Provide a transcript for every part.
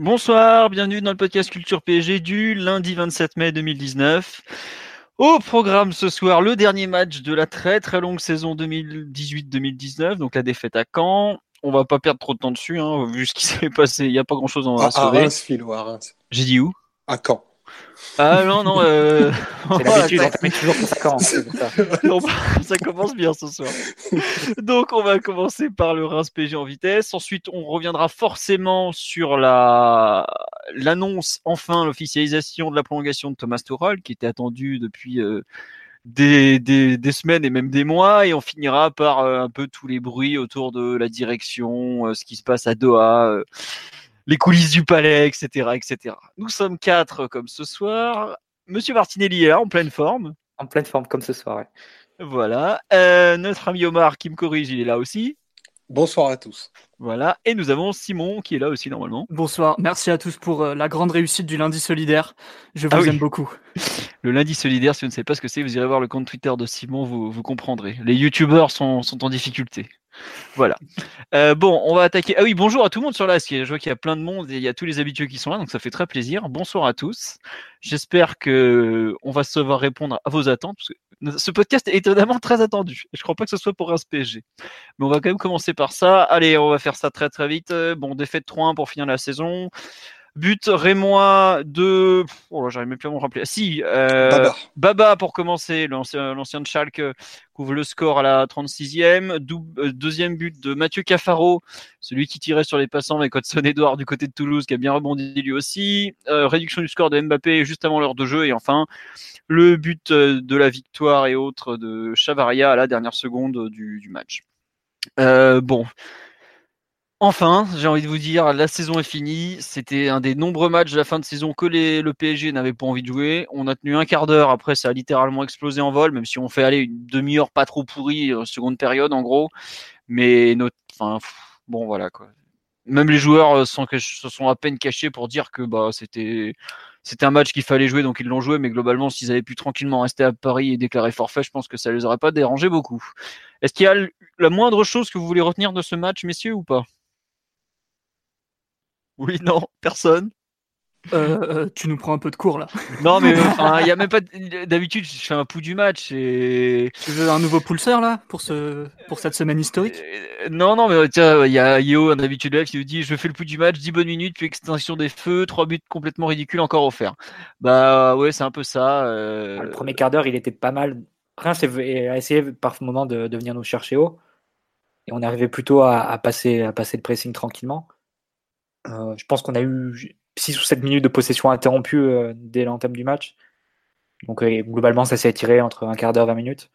Bonsoir, bienvenue dans le podcast Culture PSG du lundi 27 mai 2019. Au programme ce soir, le dernier match de la très très longue saison 2018-2019, donc la défaite à Caen. On va pas perdre trop de temps dessus, hein, vu ce qui s'est passé. Il n'y a pas grand chose à, à, à sauver. Philo, à Reims. J'ai dit où? À Caen. Ah non, non. Euh... C'est l'habitude, on termine toujours pour 5 ans. ça. Non, ça commence bien ce soir. Donc, on va commencer par le Reims PG en vitesse. Ensuite, on reviendra forcément sur la l'annonce, enfin, l'officialisation de la prolongation de Thomas Tuchel, qui était attendue depuis euh, des, des, des, semaines et même des mois. Et on finira par euh, un peu tous les bruits autour de la direction, euh, ce qui se passe à Doha. euh, les coulisses du palais, etc., etc. Nous sommes quatre comme ce soir. Monsieur Martinelli est là en pleine forme. En pleine forme comme ce soir. ouais. Voilà. Euh, notre ami Omar qui me corrige, il est là aussi. Bonsoir à tous. Voilà. Et nous avons Simon qui est là aussi normalement. Bonsoir, merci à tous pour euh, la grande réussite du lundi solidaire. Je vous Ah oui. aime beaucoup. Le lundi solidaire, si vous ne savez pas ce que c'est, vous irez voir le compte Twitter de Simon, vous, vous comprendrez. Les youtubeurs sont, sont en difficulté. Voilà. Euh, bon, on va attaquer. Ah oui, bonjour à tout le monde sur la Je vois qu'il y a plein de monde et il y a tous les habitués qui sont là, donc ça fait très plaisir. Bonsoir à tous. J'espère que on va savoir répondre à vos attentes. Parce que ce podcast est étonnamment très attendu. Je crois pas que ce soit pour un PSG. Mais on va quand même commencer par ça. Allez, on va faire ça très très vite. Euh, Bon, défaite 3-1 pour finir la saison. But Rémois de. Oh, là, j'arrive même plus à me rappeler. Ah, Si, euh, Baba. Baba pour commencer, l'ancien l'ancien de Schalke couvre le score à la 36e. Dou- euh, deuxième but de Mathieu Cafaro, celui qui tirait sur les passants avec Hudson Edouard du côté de Toulouse, qui a bien rebondi lui aussi. Euh, réduction du score de Mbappé juste avant l'heure de jeu. Et enfin, le but de la victoire et autres de Chavaria à la dernière seconde du, du match. Bon. Enfin, j'ai envie de vous dire, la saison est finie. C'était un des nombreux matchs de la fin de saison que le PSG n'avait pas envie de jouer. On a tenu un quart d'heure. Après, ça a littéralement explosé en vol, même si on fait aller une demi-heure pas trop pourrie, euh, seconde période en gros. Mais notre, enfin, bon voilà quoi. Même les joueurs euh, se sont à peine cachés pour dire que bah c'était c'était un match qu'il fallait jouer, donc ils l'ont joué. Mais globalement, s'ils avaient pu tranquillement rester à Paris et déclarer forfait, je pense que ça les aurait pas dérangé beaucoup. Est-ce qu'il y a la moindre chose que vous voulez retenir de ce match, messieurs, ou pas? Oui, non, personne. Euh, euh, tu nous prends un peu de cours là. Non, mais il y a même pas. de- D'habitude, je fais un pouls du match et. Tu veux un nouveau pulseur là pour, ce, pour cette semaine historique? Euh, Non, non, mais tiens, il y a Yeo, un habitué de live, qui nous dit Je fais le pouls du match, 10 bonnes minutes, puis extinction des feux, 3 buts complètement ridicules encore offerts. Bah ouais, c'est un peu ça. euh, Le premier quart d'heure, il était pas mal. Reims a essayé par moment de, de venir nous chercher haut. Et on arrivait plutôt à, à passer, à passer le pressing tranquillement. Euh, je pense qu'on a eu 6 ou 7 minutes de possession interrompue euh, dès l'entame du match. Donc euh, globalement, ça s'est étiré entre un quart d'heure, 20 minutes.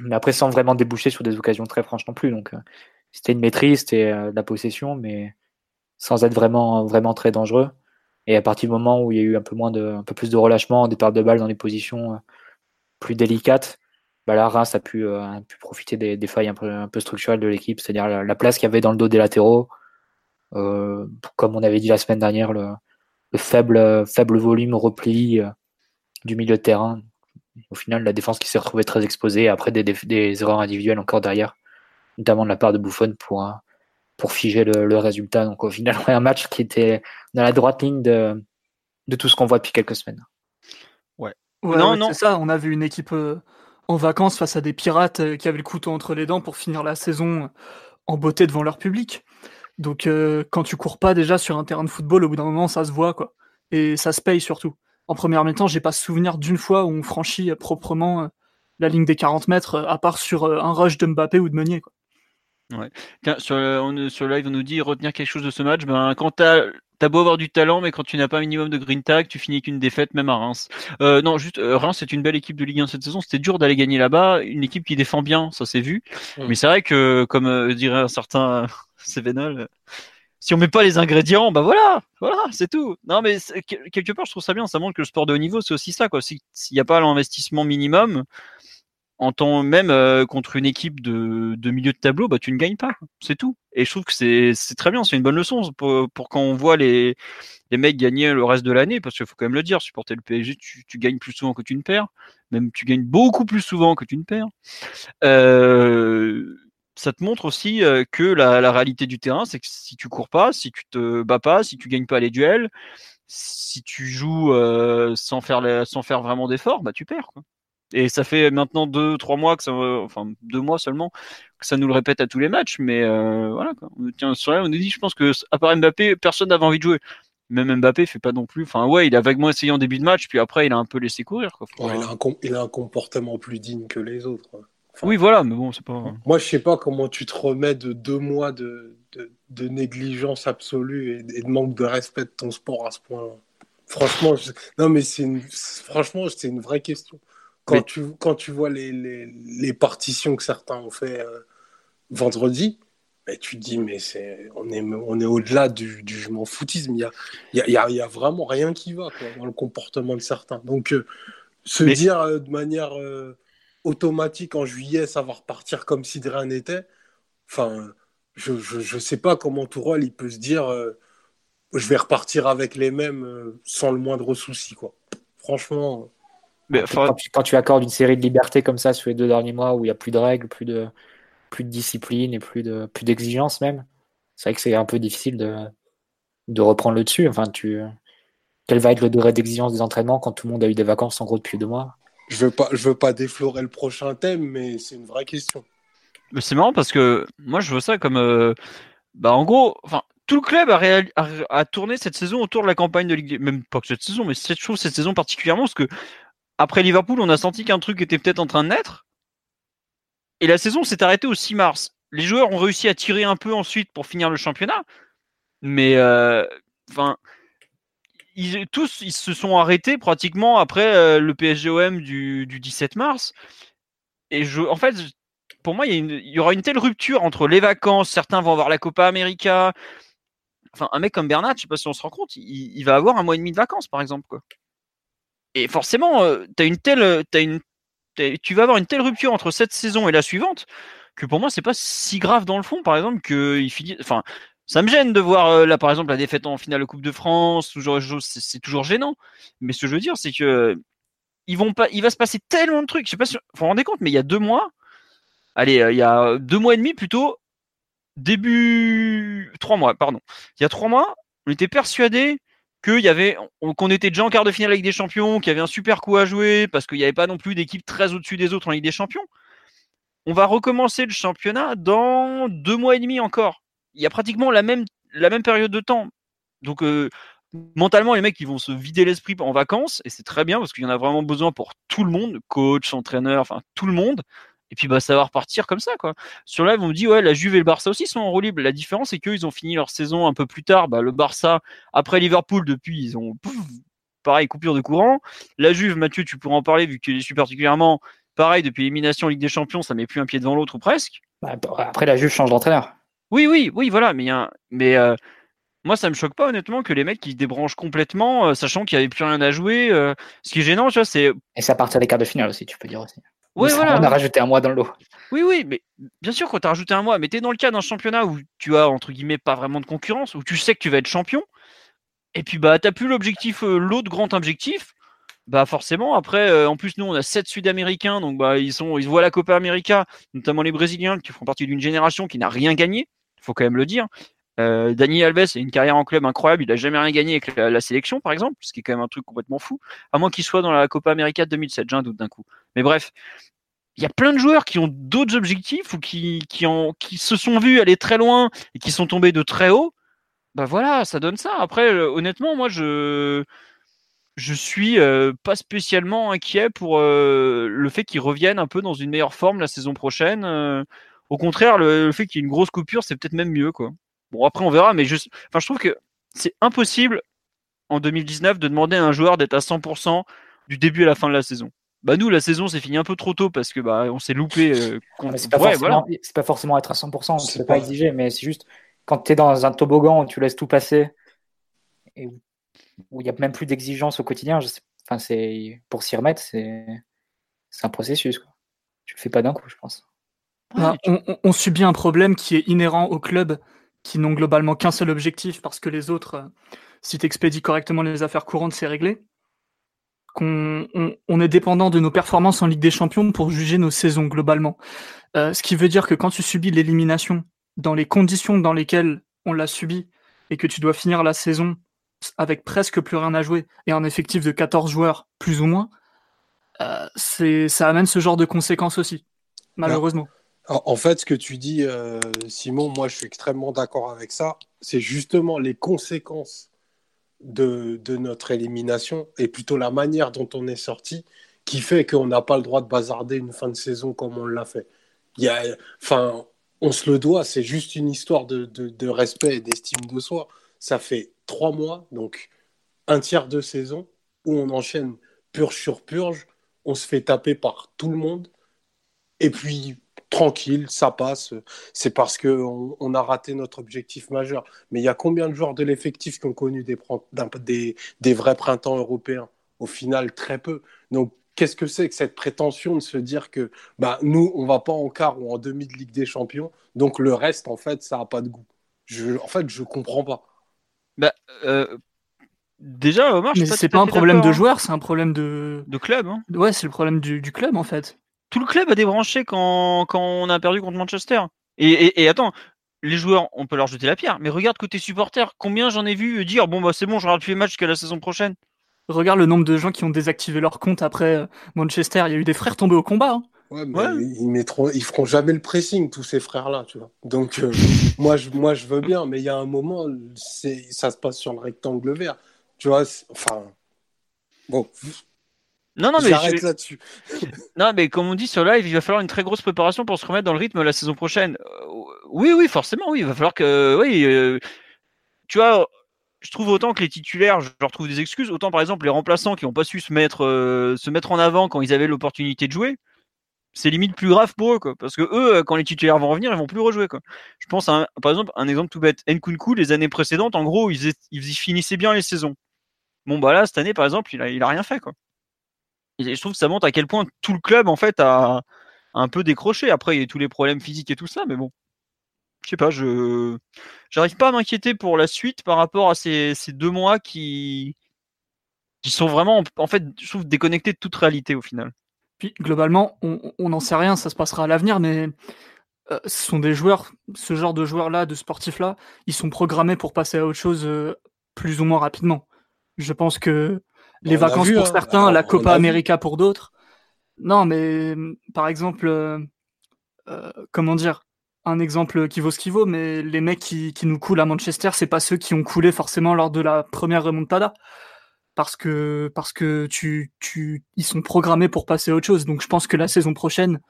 Mais après, sans vraiment déboucher sur des occasions très franches non plus. Donc euh, c'était une maîtrise, c'était euh, de la possession, mais sans être vraiment, vraiment très dangereux. Et à partir du moment où il y a eu un peu, moins de, un peu plus de relâchement, des pertes de balles dans les positions plus délicates, bah là, Reims a pu, a pu profiter des, des failles un peu, un peu structurelles de l'équipe, c'est-à-dire la, la place qu'il y avait dans le dos des latéraux, comme on avait dit la semaine dernière, le, le faible, euh, faible volume repli euh, du milieu de terrain. Au final, la défense qui s'est retrouvée très exposée, après des, des, des erreurs individuelles encore derrière, notamment de la part de Buffon pour, euh, pour figer le, le résultat. Donc au final, un match qui était dans la droite ligne de, de tout ce qu'on voit depuis quelques semaines. Ouais, Non, ouais, non. c'est ça. On a vu une équipe euh, en vacances face à des pirates euh, qui avaient le couteau entre les dents pour finir la saison euh, en beauté devant leur public. Donc euh, quand tu cours pas déjà sur un terrain de football, au bout d'un moment, ça se voit quoi. Et ça se paye surtout. En première mi-temps, j'ai pas souvenir d'une fois où on franchit proprement euh, la ligne des 40 mètres, euh, à part sur euh, un rush de Mbappé ou de Meunier. Quoi. Tiens, sur, le- on, sur le live, on nous dit retenir quelque chose de ce match. Ben, quand t'as T'as beau avoir du talent, mais quand tu n'as pas un minimum de green tag, tu finis qu'une défaite, même à Reims. Euh, non, juste euh, Reims, c'est une belle équipe de Ligue 1 cette saison. C'était dur d'aller gagner là-bas. Une équipe qui défend bien, ça s'est vu. Mm. Mais c'est vrai que, comme euh, dirait un certain Sevenol, si on met pas les ingrédients, bah voilà, voilà, c'est tout. Non, mais c'est- que- quelque part, je trouve ça bien. Ça montre que le sport de haut niveau, c'est aussi ça, quoi. Si- S'il n'y a pas l'investissement minimum, en même euh, contre une équipe de, milieu de tableau, bah tu ne gagnes pas. C'est tout. Et je trouve que c'est c'est très bien. C'est une bonne leçon pour, quand on voit les les mecs gagner le reste de l'année, parce qu'il faut quand même le dire, supporter le PSG, tu, tu gagnes plus souvent que tu ne perds. Même tu gagnes beaucoup plus souvent que tu ne perds. Euh, ça te montre aussi euh, que la, réalité du terrain, c'est que si tu cours pas, si tu te bats pas, si tu gagnes pas les duels, si tu joues euh, sans faire sans faire vraiment d'efforts, bah tu perds. Quoi. Et ça fait maintenant deux, trois mois que ça, enfin deux mois seulement que ça nous le répète à tous les matchs. Mais euh, voilà, quoi. On, tiens, sur là, on nous dit, je pense que à part Mbappé, personne n'avait envie de jouer. Même Mbappé fait pas non plus. Enfin ouais, il a vaguement essayé en début de match, puis après il a un peu laissé courir. Quoi. Il a un comportement plus digne que les autres. hein. Enfin, Oui, voilà, mais bon, c'est pas. Moi, je sais pas comment tu te remets de deux mois de, de, de négligence absolue et, et de manque de respect de ton sport à ce point. Franchement, je- non, mais c'est une... franchement, c'est une vraie question. Quand, Mais- tu, quand tu vois les, les, les partitions que certains ont fait euh, vendredi, ben, tu te dis, mais c'est, on est, on est au-delà du, du je m'en foutisme. Il y a, y, a, y a- y a vraiment rien qui va quoi, dans le comportement de certains. Donc, euh, se Mais- dire euh, de manière automatique en juillet, ça va repartir comme si de rien n'était. Enfin, je, je, je sais pas comment Tourelle il peut se dire euh, je vais repartir avec les mêmes euh, sans le moindre souci quoi. Franchement, Mais, enfin, Quand tu, quand tu accordes une série de libertés comme ça sur les deux derniers mois où il n'y a plus de règles, plus de, plus de discipline et plus de plus d'exigence même, c'est vrai que c'est un peu difficile de, de reprendre le dessus. Enfin, tu, quel va être le degré d'exigence des entraînements quand tout le monde a eu des vacances en gros depuis deux mois? Je veux pas je veux pas déflorer le prochain thème, mais c'est une vraie question. C'est marrant parce que moi je vois ça comme euh, bah en gros enfin tout le club a tourné cette saison autour de la campagne de Ligue des- même pas que cette saison mais cette chose cette saison particulièrement parce que après Liverpool on a senti qu'un truc était peut-être en train de naître. Et la saison s'est arrêtée au 6 mars. Les joueurs ont réussi à tirer un peu ensuite pour finir le championnat. Mais euh, enfin ils, tous ils se sont arrêtés pratiquement après euh, le PSGOM du, du 17 mars et je en fait pour moi, il y, aura une telle rupture entre les vacances, certains vont avoir la Copa América. Enfin, un mec comme Bernat, je sais pas si on se rend compte, il, va avoir un mois et demi de vacances, par exemple. Quoi. Et forcément, euh, t'as une telle, t'as une, tu vas avoir une telle rupture entre cette saison et la suivante que pour moi, c'est pas si grave dans le fond, par exemple, que il finit. Enfin, ça me gêne de voir euh, là, par exemple, la défaite en finale de Coupe de France. Toujours, c'est toujours gênant. Mais ce que je veux dire, c'est que ils vont pas, il va se passer tellement de trucs. Je sais pas si vous vous rendez compte, mais il y a deux mois, allez, euh, il y a deux mois et demi plutôt, début trois mois, pardon. Il y a trois mois, on était persuadé qu'il y avait, on- qu'on était déjà en quart de finale avec des champions, qu'il y avait un super coup à jouer parce qu'il n'y avait pas non plus d'équipe très au-dessus des autres en Ligue des Champions. On va recommencer le championnat dans deux mois et demi encore. Il y a pratiquement la même, la même période de temps. Donc euh, mentalement, les mecs, ils vont se vider l'esprit en vacances et c'est très bien parce qu'il y en a vraiment besoin pour tout le monde, coach, entraîneur, enfin tout le monde. Et puis bah ça va repartir comme ça quoi. Sur live, on me dit ouais la Juve et le Barça aussi sont en roue libre. La différence c'est qu'eux ils ont fini leur saison un peu plus tard. Bah, le Barça après Liverpool depuis ils ont pareil coupure de courant. La Juve, Mathieu, tu pourras en parler vu que les suis particulièrement. Pareil depuis l'élimination Ligue des Champions, ça met plus un pied devant l'autre ou presque. Bah, Après, la Juve change d'entraîneur. Oui oui oui voilà mais un- euh, moi ça me choque pas honnêtement que les mecs qui se débranchent complètement euh, sachant qu'il y avait plus rien à jouer. euh, ce qui est gênant tu vois c'est Et c'est à partir des quarts de finale aussi, tu peux dire aussi. ça, voilà On a rajouté un mois dans le lot. Oui, oui, mais bien sûr, quand tu as rajouté un mois, mais tu es dans le cas d'un championnat où tu as, entre guillemets, pas vraiment de concurrence, où tu sais que tu vas être champion, et puis bah, tu plus l'objectif, l'autre grand objectif, bah forcément, après, euh, en plus, nous, on a sept Sud-Américains, donc bah, ils, sont, ils voient la Copa América, notamment les Brésiliens, qui font partie d'une génération qui n'a rien gagné, faut quand même le dire. Euh, Dani Alves a une carrière en club incroyable, il a jamais rien gagné avec la, sélection, par exemple, ce qui est quand même un truc complètement fou, à moins qu'il soit dans la Copa América de 2007, j'ai un doute d'un coup. Mais bref, il y a plein de joueurs qui ont d'autres objectifs ou qui, qui, qui se sont vus aller très loin et qui sont tombés de très haut. Bah voilà, ça donne ça. Après, euh, honnêtement, moi, je je suis euh, pas spécialement inquiet pour le fait qu'ils reviennent un peu dans une meilleure forme la saison prochaine. Au contraire, le, le fait qu'il y ait une grosse coupure, c'est peut-être même mieux, quoi. Bon, après, on verra, mais je, enfin, je trouve que c'est impossible en 2019 de demander à un joueur d'être à 100% du début à la fin de la saison. Bah nous, la saison s'est finie un peu trop tôt parce que bah on s'est loupé. Euh, c'est pas, pas, forcément être à 100%, on ne peut pas exiger, mais c'est juste quand tu es dans un toboggan où tu laisses tout passer et où il n'y a même plus d'exigence au quotidien, enfin, c'est pour s'y remettre, c'est un processus. Quoi. Tu le fais pas d'un coup, je pense. On, on, subit un problème qui est inhérent au club, qui n'ont globalement qu'un seul objectif, parce que les autres, euh, si tu expédies correctement les affaires courantes, c'est réglé qu'on on, est dépendant de nos performances en Ligue des Champions pour juger nos saisons globalement. Euh, ce qui veut dire que quand tu subis l'élimination dans les conditions dans lesquelles on l'a subi et que tu dois finir la saison avec presque plus rien à jouer et un effectif de 14 joueurs plus ou moins, euh, c'est ça amène ce genre de conséquences aussi, malheureusement. En fait, ce que tu dis, euh, Simon, moi je suis extrêmement d'accord avec ça. C'est justement les conséquences de, notre élimination et plutôt la manière dont on est sorti qui fait qu'on n'a pas le droit de bazarder une fin de saison comme on l'a fait. Il y a, enfin, on se le doit, c'est juste une histoire de, de respect et d'estime de soi. Ça fait trois mois, donc un tiers de saison, où on enchaîne purge sur purge, on se fait taper par tout le monde, et puis tranquille, ça passe. C'est parce qu'on on a raté notre objectif majeur. Mais il y a combien de joueurs de l'effectif qui ont connu des, des, des, vrais printemps européens? Au final, très peu. Donc, qu'est-ce que c'est que cette prétention de se dire que bah, nous, on va pas en quart ou en demi de Ligue des Champions, donc le reste, en fait, ça n'a pas de goût? Je, en fait, je comprends pas. Bah, euh, déjà, Omar, mais c'est pas, un problème de hein. joueurs, c'est un problème de de club. Hein. Ouais, c'est le problème du, du, club en fait tout le club a débranché quand, quand on a perdu contre Manchester. Et, et, attends, les joueurs, on peut leur jeter la pierre, mais regarde côté supporter, combien j'en ai vu dire bon bah c'est bon, je regarde plus les matchs jusqu'à la saison prochaine. Regarde le nombre de gens qui ont désactivé leur compte après euh, Manchester. Il y a eu des frères tombés au combat. Hein. Ouais, mais Ils, mettront, ils feront jamais le pressing, tous ces frères-là, tu vois. Donc, euh, moi, je, moi, je veux bien, mais il y a un moment, ça se passe sur le rectangle vert. Tu vois, enfin. Bon, non, non, mais j'arrête là-dessus. non, mais comme on dit sur live, il va falloir une très grosse préparation pour se remettre dans le rythme la saison prochaine. Euh, oui, oui, forcément, oui. Il va falloir que, oui, euh, tu vois, je trouve autant que les titulaires, je leur trouve des excuses. Autant, par exemple, les remplaçants qui n'ont pas su se mettre, euh, se mettre en avant quand ils avaient l'opportunité de jouer. C'est limite plus grave pour eux, quoi. Parce que eux, quand les titulaires vont revenir, ils vont plus rejouer, quoi. Je pense, à par exemple, un exemple tout bête. Nkunku, les années précédentes, en gros, ils, ils finissaient bien les saisons. Bon, bah là, cette année, par exemple, il a, il a rien fait, quoi. Je trouve que ça montre à quel point tout le club, en fait, a un peu décroché. Après, il y a tous les problèmes physiques et tout ça, mais bon. Je sais pas, je j'arrive pas à m'inquiéter pour la suite par rapport à ces, deux mois qui qui sont vraiment, en fait, je trouve déconnectés de toute réalité au final. Puis globalement, on n'en sait rien, ça se passera à l'avenir, mais euh, ce sont des joueurs, ce genre de joueurs-là, de sportifs-là, ils sont programmés pour passer à autre chose euh, plus ou moins rapidement. Je pense que les vacances pour hein. certains, la Copa América pour d'autres. Non, mais par exemple, euh, euh, comment dire, un exemple qui vaut ce qui vaut, mais les mecs qui, qui nous coulent à Manchester, c'est pas ceux qui ont coulé forcément lors de la première remontada, parce que parce que tu, tu, ils sont programmés pour passer à autre chose. Donc je pense que la saison prochaine,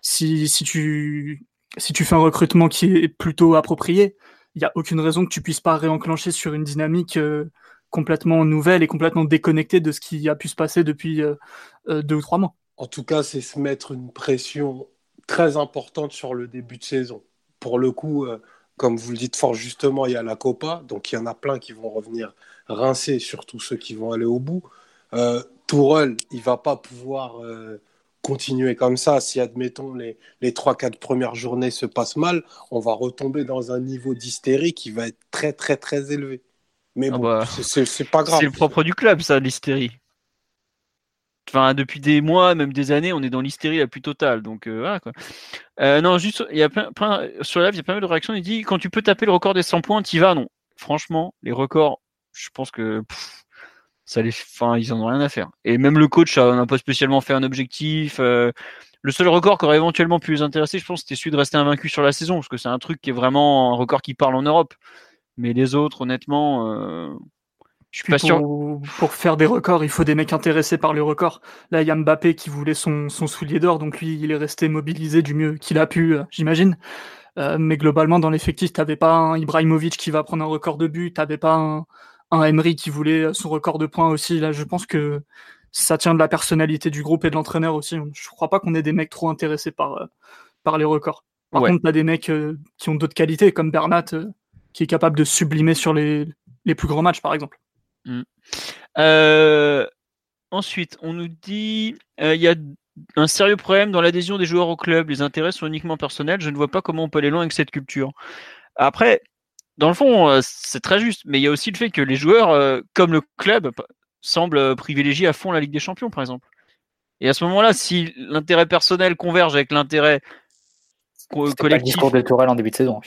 si, si tu si tu fais un recrutement qui est plutôt approprié, il y a aucune raison que tu puisses pas réenclencher sur une dynamique. Euh, complètement nouvelle et complètement déconnectée de ce qui a pu se passer depuis euh, euh, deux ou trois mois. En tout cas, c'est se mettre une pression très importante sur le début de saison. Pour le coup, euh, comme vous le dites fort justement, il y a la Copa, donc il y en a plein qui vont revenir rincés, surtout ceux qui vont aller au bout. Euh, Tourelle, il va pas pouvoir continuer comme ça. Si, admettons, les, les 3-4 premières journées se passent mal, on va retomber dans un niveau d'hystérie qui va être très, très, très élevé. Mais ah bon, bah, c'est pas grave. C'est le propre du club, ça, l'hystérie. Enfin, depuis des mois, même des années, on est dans l'hystérie la plus totale. Donc euh, voilà quoi. Euh, non, juste, il y a plein, sur la live, il y a pas mal de réactions. Il dit quand tu peux taper le record des 100 points, t'y vas. Non, franchement, les records, je pense que ça les, enfin, ils en ont rien à faire. Et même le coach n'a pas spécialement fait un objectif. Euh, le seul record qui aurait éventuellement pu les intéresser, je pense, c'était celui de rester invaincu sur la saison, parce que c'est un truc qui est vraiment un record qui parle en Europe. Mais les autres, honnêtement, euh, je suis pas pour, sûr. Pour faire des records, il faut des mecs intéressés par le record. Là, il y a Mbappé qui voulait son, son soulier d'or, donc lui, il est resté mobilisé du mieux qu'il a pu, euh, j'imagine. Euh, mais globalement, dans l'effectif, t'avais pas un Ibrahimovic qui va prendre un record de but, t'avais pas un, un Emery qui voulait son record de points aussi. Là, je pense que ça tient de la personnalité du groupe et de l'entraîneur aussi. Je crois pas qu'on ait des mecs trop intéressés par, euh, par les records. Par contre, t'as des mecs euh, qui ont d'autres qualités, comme Bernat, qui est capable de sublimer sur les, les plus grands matchs, par exemple. Mm. ensuite, on nous dit il y a un sérieux problème dans l'adhésion des joueurs au club. Les intérêts sont uniquement personnels. Je ne vois pas comment on peut aller loin avec cette culture. Après, dans le fond, euh, c'est très juste, mais il y a aussi le fait que les joueurs, euh, comme le club, semblent privilégier à fond la Ligue des Champions, par exemple. Et à ce moment-là, si l'intérêt personnel converge avec l'intérêt collectif. Pas le discours de Tourelle en début de saison.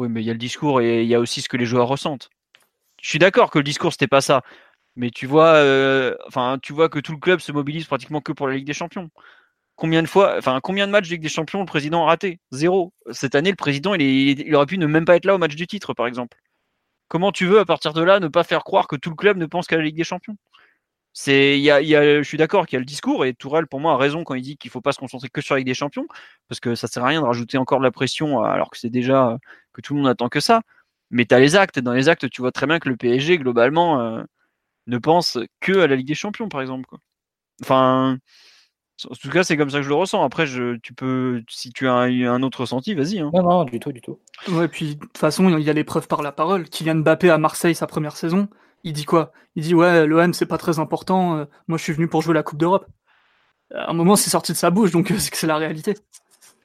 Oui, mais il y a le discours et il y a aussi ce que les joueurs ressentent. Je suis d'accord que le discours c'était pas ça, mais tu vois, euh, enfin, tu vois que tout le club se mobilise pratiquement que pour la Ligue des Champions. Combien de fois, enfin, combien de matchs de Ligue des Champions le président a raté? Zéro. Cette année, le président, il, il, aurait pu ne même pas être là au match du titre, par exemple. Comment tu veux, à partir de là, ne pas faire croire que tout le club ne pense qu'à la Ligue des Champions? C'est, y a, y a, je suis d'accord qu'il y a le discours et Tourelle pour moi a raison quand il dit qu'il faut pas se concentrer que sur la Ligue des Champions parce que ça sert à rien de rajouter encore de la pression alors que c'est déjà que tout le monde attend que ça. Mais tu as les actes. Dans les actes, tu vois très bien que le PSG globalement euh, ne pense que à la Ligue des Champions, par exemple. Quoi. Enfin, en tout cas, c'est comme ça que je le ressens. Après, je, tu peux, si tu as un, un autre ressenti, vas-y. Hein. Non, non, du tout, du tout. Ouais, puis de toute façon, il y a les preuves par la parole. Kylian Mbappé à Marseille sa première saison, il dit quoi? Il dit ouais, l'OM c'est pas très important. Euh, moi, je suis venu pour jouer la Coupe d'Europe. À un moment, c'est sorti de sa bouche, donc c'est que c'est la réalité.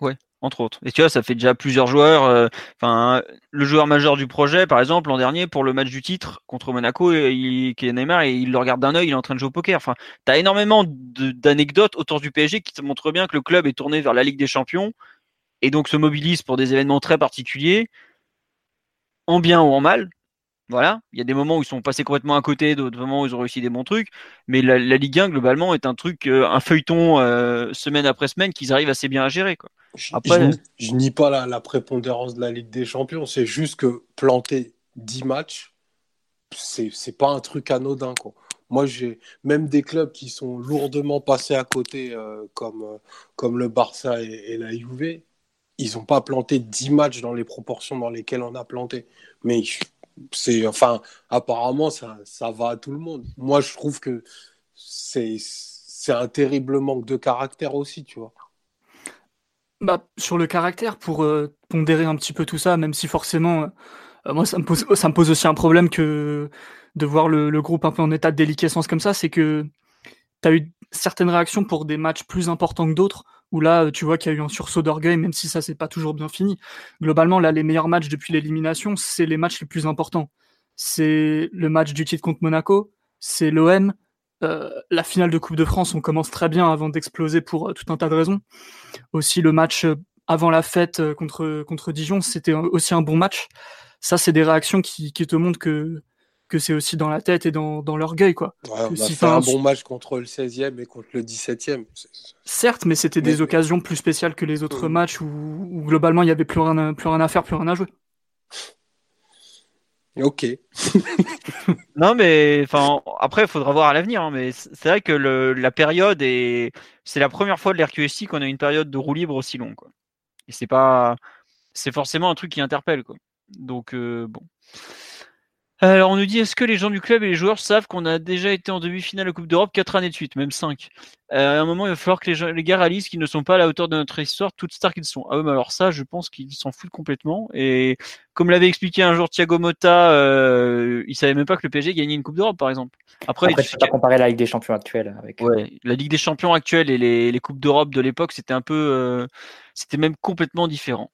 Ouais entre autres. Et tu vois, ça fait déjà plusieurs joueurs. Euh, enfin, le joueur majeur du projet, par exemple, l'an dernier, pour le match du titre contre Monaco, il, qui est Neymar, et il le regarde d'un œil, il est en train de jouer au poker. Enfin, tu as énormément d'anecdotes autour du PSG qui te montrent bien que le club est tourné vers la Ligue des Champions et donc se mobilise pour des événements très particuliers, en bien ou en mal. Voilà, il y a des moments où ils sont passés complètement à côté, d'autres moments où ils ont réussi des bons trucs, mais la, Ligue 1 globalement est un truc, euh, un feuilleton euh, semaine après semaine qu'ils arrivent assez bien à gérer. Quoi. Après, je, nie pas la, prépondérance de la Ligue des Champions, c'est juste que planter 10 matchs, c'est, c'est pas un truc anodin. Quoi. Moi, j'ai même des clubs qui sont lourdement passés à côté, euh, comme, comme le Barça et, et la Juve, ils n'ont pas planté 10 matchs dans les proportions dans lesquelles on a planté. Mais c'est enfin apparemment ça, ça va à tout le monde. Moi je trouve que c'est c'est un terrible manque de caractère aussi, tu vois. Bah, sur le caractère, pour euh, pondérer un petit peu tout ça, même si forcément, euh, moi, ça me, pose, ça me pose aussi un problème que de voir le, le groupe un peu en état de déliquescence comme ça, c'est que tu as eu certaines réactions pour des matchs plus importants que d'autres, où là, tu vois qu'il y a eu un sursaut d'orgueil, même si ça, c'est pas toujours bien fini. Globalement, là, les meilleurs matchs depuis l'élimination, c'est les matchs les plus importants. C'est le match du titre contre Monaco, c'est l'OM, euh, la finale de Coupe de France, on commence très bien avant d'exploser pour euh, tout un tas de raisons. Aussi, le match euh, avant la fête contre, Dijon, c'était aussi un bon match. Ça, c'est des réactions qui te montrent que que c'est aussi dans la tête et dans, dans l'orgueil. quoi. on a fait un bon match contre le 16e et contre le 17e. Certes, mais c'était des occasions plus spéciales que les autres matchs où, globalement il n'y avait plus rien, plus rien à faire, plus rien à jouer. Ok. non, mais enfin, après, il faudra voir à l'avenir. Hein, mais c'est vrai que le, la période est. C'est la première fois de l'RQSI qu'on a une période de roue libre aussi longue. Quoi. Et c'est pas. C'est forcément un truc qui interpelle. Quoi. Donc, euh, bon. Alors, on nous dit est-ce que les gens du club et les joueurs savent qu'on a déjà été en demi-finale de Coupe d'Europe quatre années de suite, même cinq? Euh, À un moment, il va falloir que les, les gars réalisent qu'ils ne sont pas à la hauteur de notre histoire, toutes stars qu'ils sont. Ah oui, mais alors ça, je pense qu'ils s'en foutent complètement. Et comme l'avait expliqué un jour Thiago Motta, euh, il savait même pas que le PSG gagnait une Coupe d'Europe, par exemple. Après, Après tu peux pas comparer la Ligue des Champions actuelle avec. Ouais, la Ligue des Champions actuelle et les, les Coupes d'Europe de l'époque, c'était un peu, euh, c'était même complètement différent.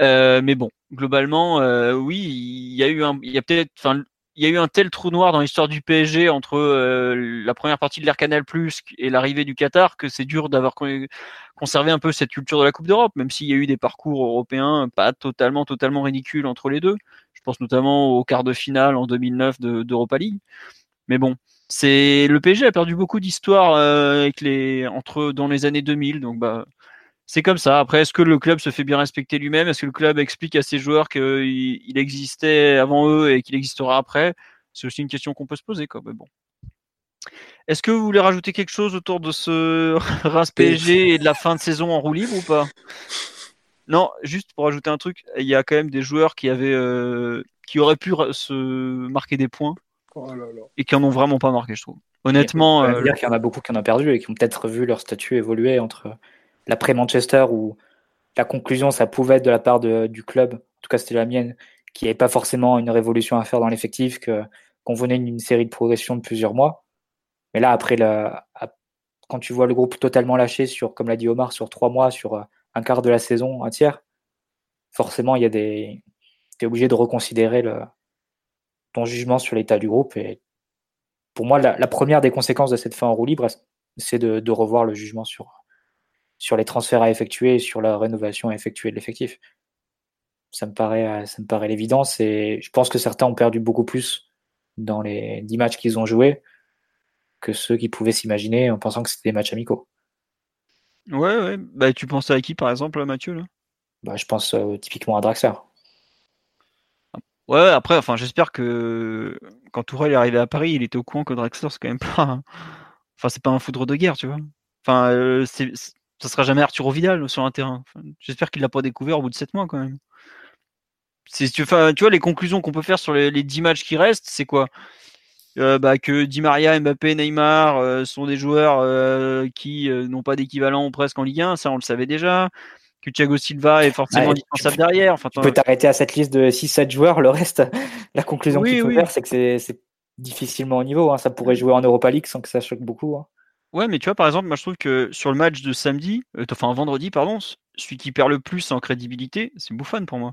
Euh, mais bon, globalement, euh, oui, il y a eu un, il y a peut-être, enfin, il y a eu un tel trou noir dans l'histoire du PSG entre euh, la première partie de l'Air Canal Plus et l'arrivée du Qatar que c'est dur d'avoir conservé un peu cette culture de la Coupe d'Europe, même s'il y a eu des parcours européens pas totalement, totalement ridicules entre les deux. Je pense notamment au quart de finale en 2009 d'Europa League. Mais bon, c'est le PSG a perdu beaucoup d'histoire euh, avec entre dans les années 2000, donc bah c'est comme ça. Après, est-ce que le club se fait bien respecter lui-même? Est-ce que le club explique à ses joueurs qu'il existait avant eux et qu'il existera après? C'est aussi une question qu'on peut se poser. Quoi. Mais bon. Est-ce que vous voulez rajouter quelque chose autour de ce Reims PSG et de la fin de saison en roue libre ou pas? Non, juste pour ajouter un truc, il y a quand même des joueurs qui avaient, euh, qui auraient pu se marquer des points Oh là là. et qui en ont vraiment pas marqué, je trouve. Honnêtement, On peut euh, dire qu'il y en a beaucoup qui en ont perdu et qui ont peut-être vu leur statut évoluer entre l'après-Manchester où la conclusion, ça pouvait être de la part du club, en tout cas c'était la mienne, qui n'avait pas forcément une révolution à faire dans l'effectif, qu'on venait d'une série de progression de plusieurs mois. Mais là, après, la, quand tu vois le groupe totalement lâché sur, comme l'a dit Omar, sur trois mois, sur euh, un quart de la saison, un tiers, forcément, il y a des. Tu es obligé de reconsidérer le, ton jugement sur l'état du groupe. Et pour moi, la, la première des conséquences de cette fin en roue libre, c'est de, de revoir le jugement sur, sur les transferts à effectuer et sur la rénovation à effectuer de l'effectif. Ça me paraît, euh, ça me paraît l'évidence et je pense que certains ont perdu beaucoup plus dans les 10 matchs qu'ils ont joués que ceux qui pouvaient s'imaginer en pensant que c'était des matchs amicaux. ouais, ouais. Bah, tu penses à qui, par exemple, Mathieu là? Bah, je pense euh, typiquement à Draxler. Ouais, après, enfin, j'espère que quand Tourelle est arrivé à Paris, il était au courant que Draxler, c'est quand même pas. Enfin, c'est pas un foudre de guerre, tu vois? Enfin, euh, c'est- ça sera jamais Arturo Vidal sur un terrain. Enfin, j'espère qu'il l'a pas découvert au bout de 7 mois, quand même. C'est, tu, enfin, tu vois, les conclusions qu'on peut faire sur les, les 10 matchs qui restent, c'est quoi? Euh, bah, Que Di Maria, Mbappé, Neymar euh, sont des joueurs euh, qui n'ont pas d'équivalent presque en Ligue 1, ça on le savait déjà. Que Thiago Silva est forcément derrière. Enfin, Tu peux t'arrêter à cette liste de 6-7 joueurs, le reste, la conclusion Oui, qu'il faut oui. faire, c'est que c'est- c'est difficilement au niveau. hein. Ça pourrait jouer en Europa League sans que ça choque beaucoup. hein. Ouais, mais tu vois, par exemple, moi je trouve que sur le match de samedi, euh, enfin vendredi, pardon, celui qui perd le plus en crédibilité, c'est Buffon pour moi.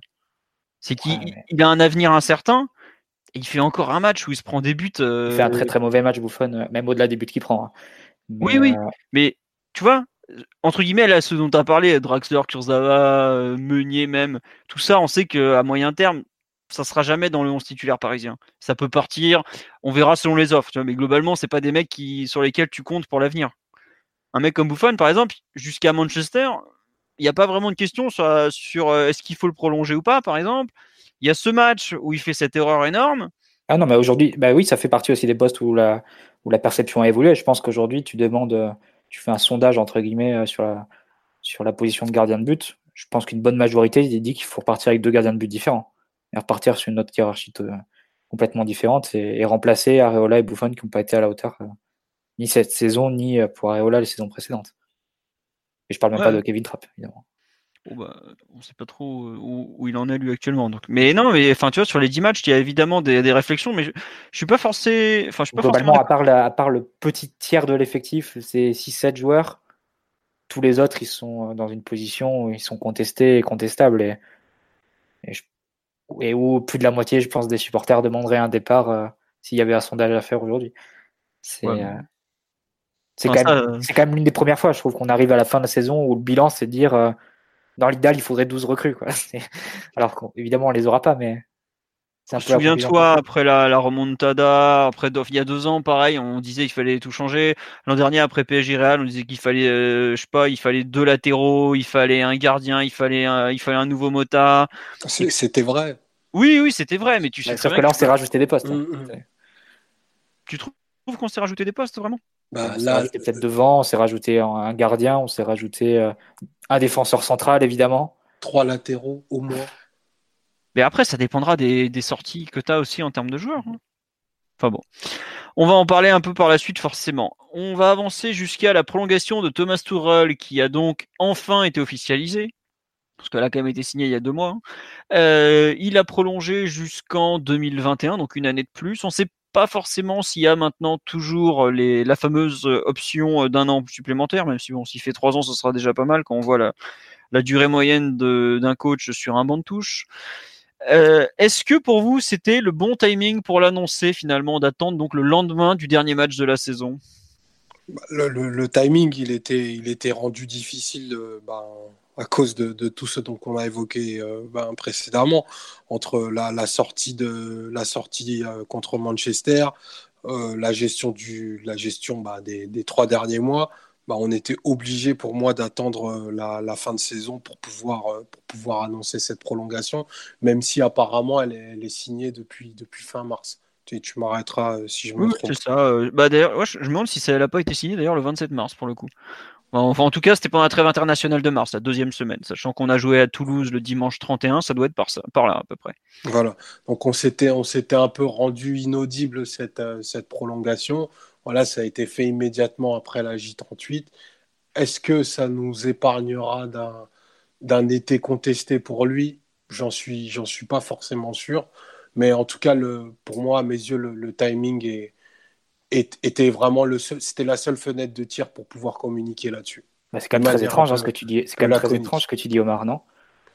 C'est qu'il Ouais, mais- il a un avenir incertain et il fait encore un match où il se prend des buts. euh, Il fait un très très mauvais match, Buffon, euh, même au-delà des buts qu'il prend. hein. Mais, Oui, oui. euh, Mais tu vois, entre guillemets, là, ce dont tu as parlé, Draxler, Kurzawa, Meunier même, tout ça, on sait qu'à moyen terme, ça sera jamais dans le 11 titulaire parisien. Ça peut partir, on verra selon les offres, mais globalement, c'est pas des mecs qui, sur lesquels tu comptes pour l'avenir. Un mec comme Buffon, par exemple, jusqu'à Manchester, il n'y a pas vraiment de question sur, euh, est-ce qu'il faut le prolonger ou pas, par exemple. Il y a ce match où il fait cette erreur énorme. Ah non, mais aujourd'hui, bah oui, ça fait partie aussi des postes où la, perception a évolué. Je pense qu'aujourd'hui, tu demandes, tu fais un sondage entre guillemets euh, sur la, sur la position de gardien de but. Je pense qu'une bonne majorité dit qu'il faut repartir avec deux gardiens de but différents et repartir sur une autre hiérarchie complètement différente et, et remplacer Areola et Buffon qui n'ont pas été à la hauteur euh, ni cette saison ni euh, pour Areola les saisons précédentes. Et je parle même Ouais. pas de Kevin Trapp, évidemment. Bon, bah, on sait pas trop euh, où, où il en est lui actuellement. Donc. Mais non, mais enfin, tu vois, sur les 10 matchs, il y a évidemment des, des réflexions, mais je, je suis pas forcé. Enfin, je suis pas Globalement, forcément à part, la- à part le petit tiers de l'effectif, c'est 6-7 joueurs. Tous les autres, ils sont dans une position où ils sont contestés et contestables. Et, et, je- et où plus de la moitié, je pense, des supporters demanderaient un départ euh, s'il y avait un sondage à faire aujourd'hui. C'est Ouais. euh, c'est Enfin, quand, ça, même- euh, c'est quand même l'une des premières fois, je trouve, qu'on arrive à la fin de la saison où le bilan, c'est de dire euh, dans l'idéal, il faudrait 12 recrues. Quoi. Alors qu'évidemment, on les aura pas, mais c'est un peu la conclusion. Souviens-toi, après la, la remontada, après il y a deux ans, pareil, on disait qu'il fallait tout changer. L'an dernier, après PSG Real, on disait qu'il fallait, euh, je sais pas, il fallait deux latéraux, il fallait un gardien, il fallait un, il fallait un nouveau Mota. C'est- C'était vrai. Oui, oui, c'était vrai, mais tu sais Ouais, très Sauf que là, on s'est rajouté des postes. hein. Mm, mm. Tu trouves qu'on s'est rajouté des postes vraiment? Bah, là, peut-être devant, on s'est rajouté un un gardien, on s'est rajouté euh, un défenseur central, évidemment. trois latéraux au moins. Mais après, ça dépendra des, sorties que tu as aussi en termes de joueurs. hein. Enfin bon. On va en parler un peu par la suite, forcément. On va avancer jusqu'à la prolongation de Thomas Tuchel, qui a donc enfin été officialisé. Parce qu'elle a quand même été signée il y a deux mois. hein. Euh, il a prolongé jusqu'en 2021, donc une année de plus. On ne sait pas forcément s'il y a maintenant toujours la fameuse option d'un an supplémentaire, même si bon, s'il fait trois ans, ce sera déjà pas mal quand on voit la, durée moyenne d'un coach sur un banc de touche. Euh, Est-ce que pour vous c'était le bon timing pour l'annoncer finalement d'attendre donc le lendemain du dernier match de la saison? Bah, Le, timing, il était, il était rendu difficile ben, à cause de, tout ce dont on a évoqué euh, ben, précédemment, entre la, sortie, de, la sortie euh, contre Manchester, la gestion, du, la gestion des, des trois derniers mois. Bah, on était obligé pour moi d'attendre euh, la, la fin de saison pour pouvoir, euh, pour pouvoir annoncer cette prolongation, même si apparemment elle est, elle est signée depuis, depuis fin mars. Tu, tu m'arrêteras euh, si je me Oui, trompe. c'est ça. bah d'ailleurs, ouais, je, je me demande si ça n'a pas été signé d'ailleurs le 27 mars pour le coup. Enfin, en tout cas, c'était pendant la trêve internationale de mars, la deuxième semaine, sachant qu'on a joué à Toulouse le dimanche 31, ça doit être par, ça, par là à peu près. Voilà. Donc on s'était, on s'était un peu rendu inaudible cette, cette prolongation. Voilà, ça a été fait immédiatement après la J38. Est-ce que ça nous épargnera d'un, d'un été contesté pour lui? J'en suis, j'en suis pas forcément sûr. Mais en tout cas, le, pour moi, à mes yeux, le, le timing est, était vraiment le c'était la seule fenêtre de tir pour pouvoir communiquer là-dessus. Bah, c'est quand même très étrange hein, ce que tu dis. C'est quand même très étrange ce que tu dis, Omar, non?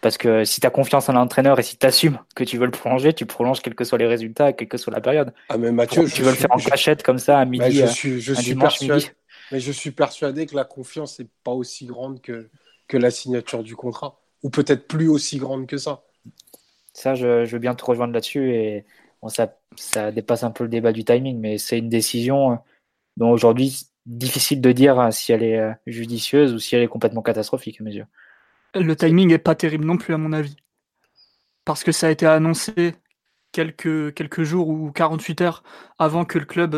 Parce que si tu as confiance en l'entraîneur et si tu assumes que tu veux le prolonger, tu prolonges quels que soient les résultats, quelle que soit la période. Ah mais Mathieu, tu veux le faire en cachette comme ça à midi. je suis, je suis persuadé, mais je suis persuadé que la confiance n'est pas aussi grande que, que la signature du contrat, ou peut-être plus aussi grande que ça. Ça, je, je veux bien te rejoindre là-dessus et ça, dépasse un peu le débat du timing, mais c'est une décision euh, dont aujourd'hui, difficile de dire euh, si elle est euh, judicieuse ou si elle est complètement catastrophique à mes yeux. Le timing est pas terrible non plus, à mon avis. Parce que ça a été annoncé quelques, quelques jours ou 48 heures avant que le club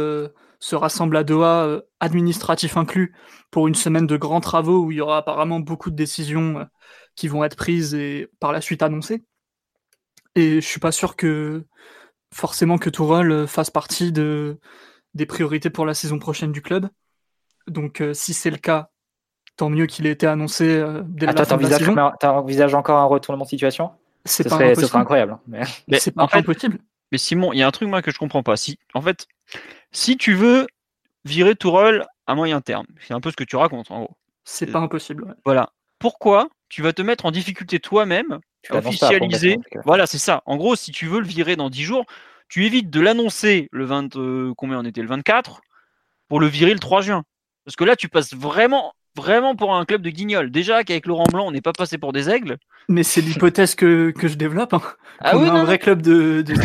se rassemble à Doha, administratif inclus, pour une semaine de grands travaux où il y aura apparemment beaucoup de décisions qui vont être prises et par la suite annoncées. Et je suis pas sûr que forcément que Tourelle euh, fasse partie de, des priorités pour la saison prochaine du club. Donc euh, si c'est le cas, tant mieux qu'il ait été annoncé euh, dès la fin de la saison. envisages encore un retournement de situation? C'est pas serait, ce serait incroyable. Hein, mais, mais c'est pas impossible. Mais Simon, il y a un truc moi que je comprends pas. Si, en fait, si tu veux virer Tourelle à moyen terme, c'est un peu ce que tu racontes en gros. C'est pas impossible. Voilà. Pourquoi tu vas te mettre en difficulté toi-même officialiser. voilà, c'est ça. En gros, si tu veux le virer dans 10 jours, tu évites de l'annoncer le 20, euh, combien on était le 24 pour le virer le 3 juin. Parce que là, tu passes vraiment, vraiment pour un club de guignol. Déjà qu'avec Laurent Blanc, on n'est pas passé pour des aigles. Mais c'est l'hypothèse que, je développe. Hein. Ah oui, un vrai club de, de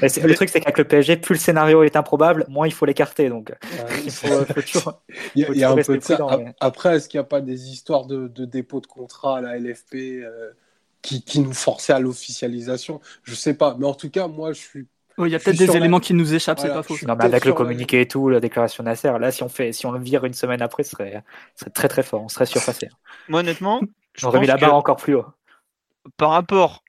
le truc, c'est qu'avec le PSG, plus le scénario est improbable, moins il faut l'écarter. Donc, il y a, un peu de ça. Après, est-ce qu'il n'y a pas des histoires de, dépôt de contrat à la LFP euh, qui, nous forçaient à l'officialisation? Je ne sais pas. Mais en tout cas, moi, je suis il y a peut-être des éléments qui nous échappent, c'est pas faux. Non, mais avec le communiqué et tout, la déclaration Nasser, là, si on fait, si on le vire une semaine après, ce serait, très très fort. On serait surpassé. Moi, honnêtement, on aurait mis la barre encore plus haut. Par rapport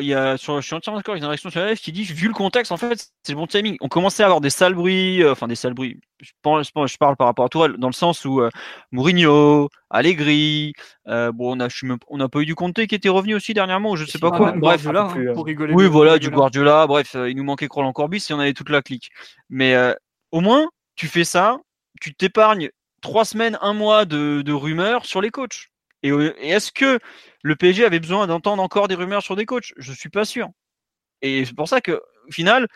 il y a, sur, je suis entièrement d'accord, il y a une réaction sur la live qui dit, vu le contexte, en fait, c'est le bon timing. On commençait à avoir des sales bruits, euh, enfin des sales bruits. Je, pense, je parle par rapport à Tourelle, dans le sens où euh, Mourinho, Allegri, euh, bon, on a, on n'a pas eu du Conte qui était revenu aussi dernièrement, je sais pas quoi. Bref, hein, pour rigoler. Oui, voilà, du Guardiola. Bref, il nous manquait Roland Corbis si on avait toute la clique. Mais au moins, tu fais ça, tu t'épargnes trois semaines, un mois de, de rumeurs sur les coachs. Et, et est-ce que le PSG avait besoin d'entendre encore des rumeurs sur des coachs Je suis pas sûr. Et c'est pour ça que, au final,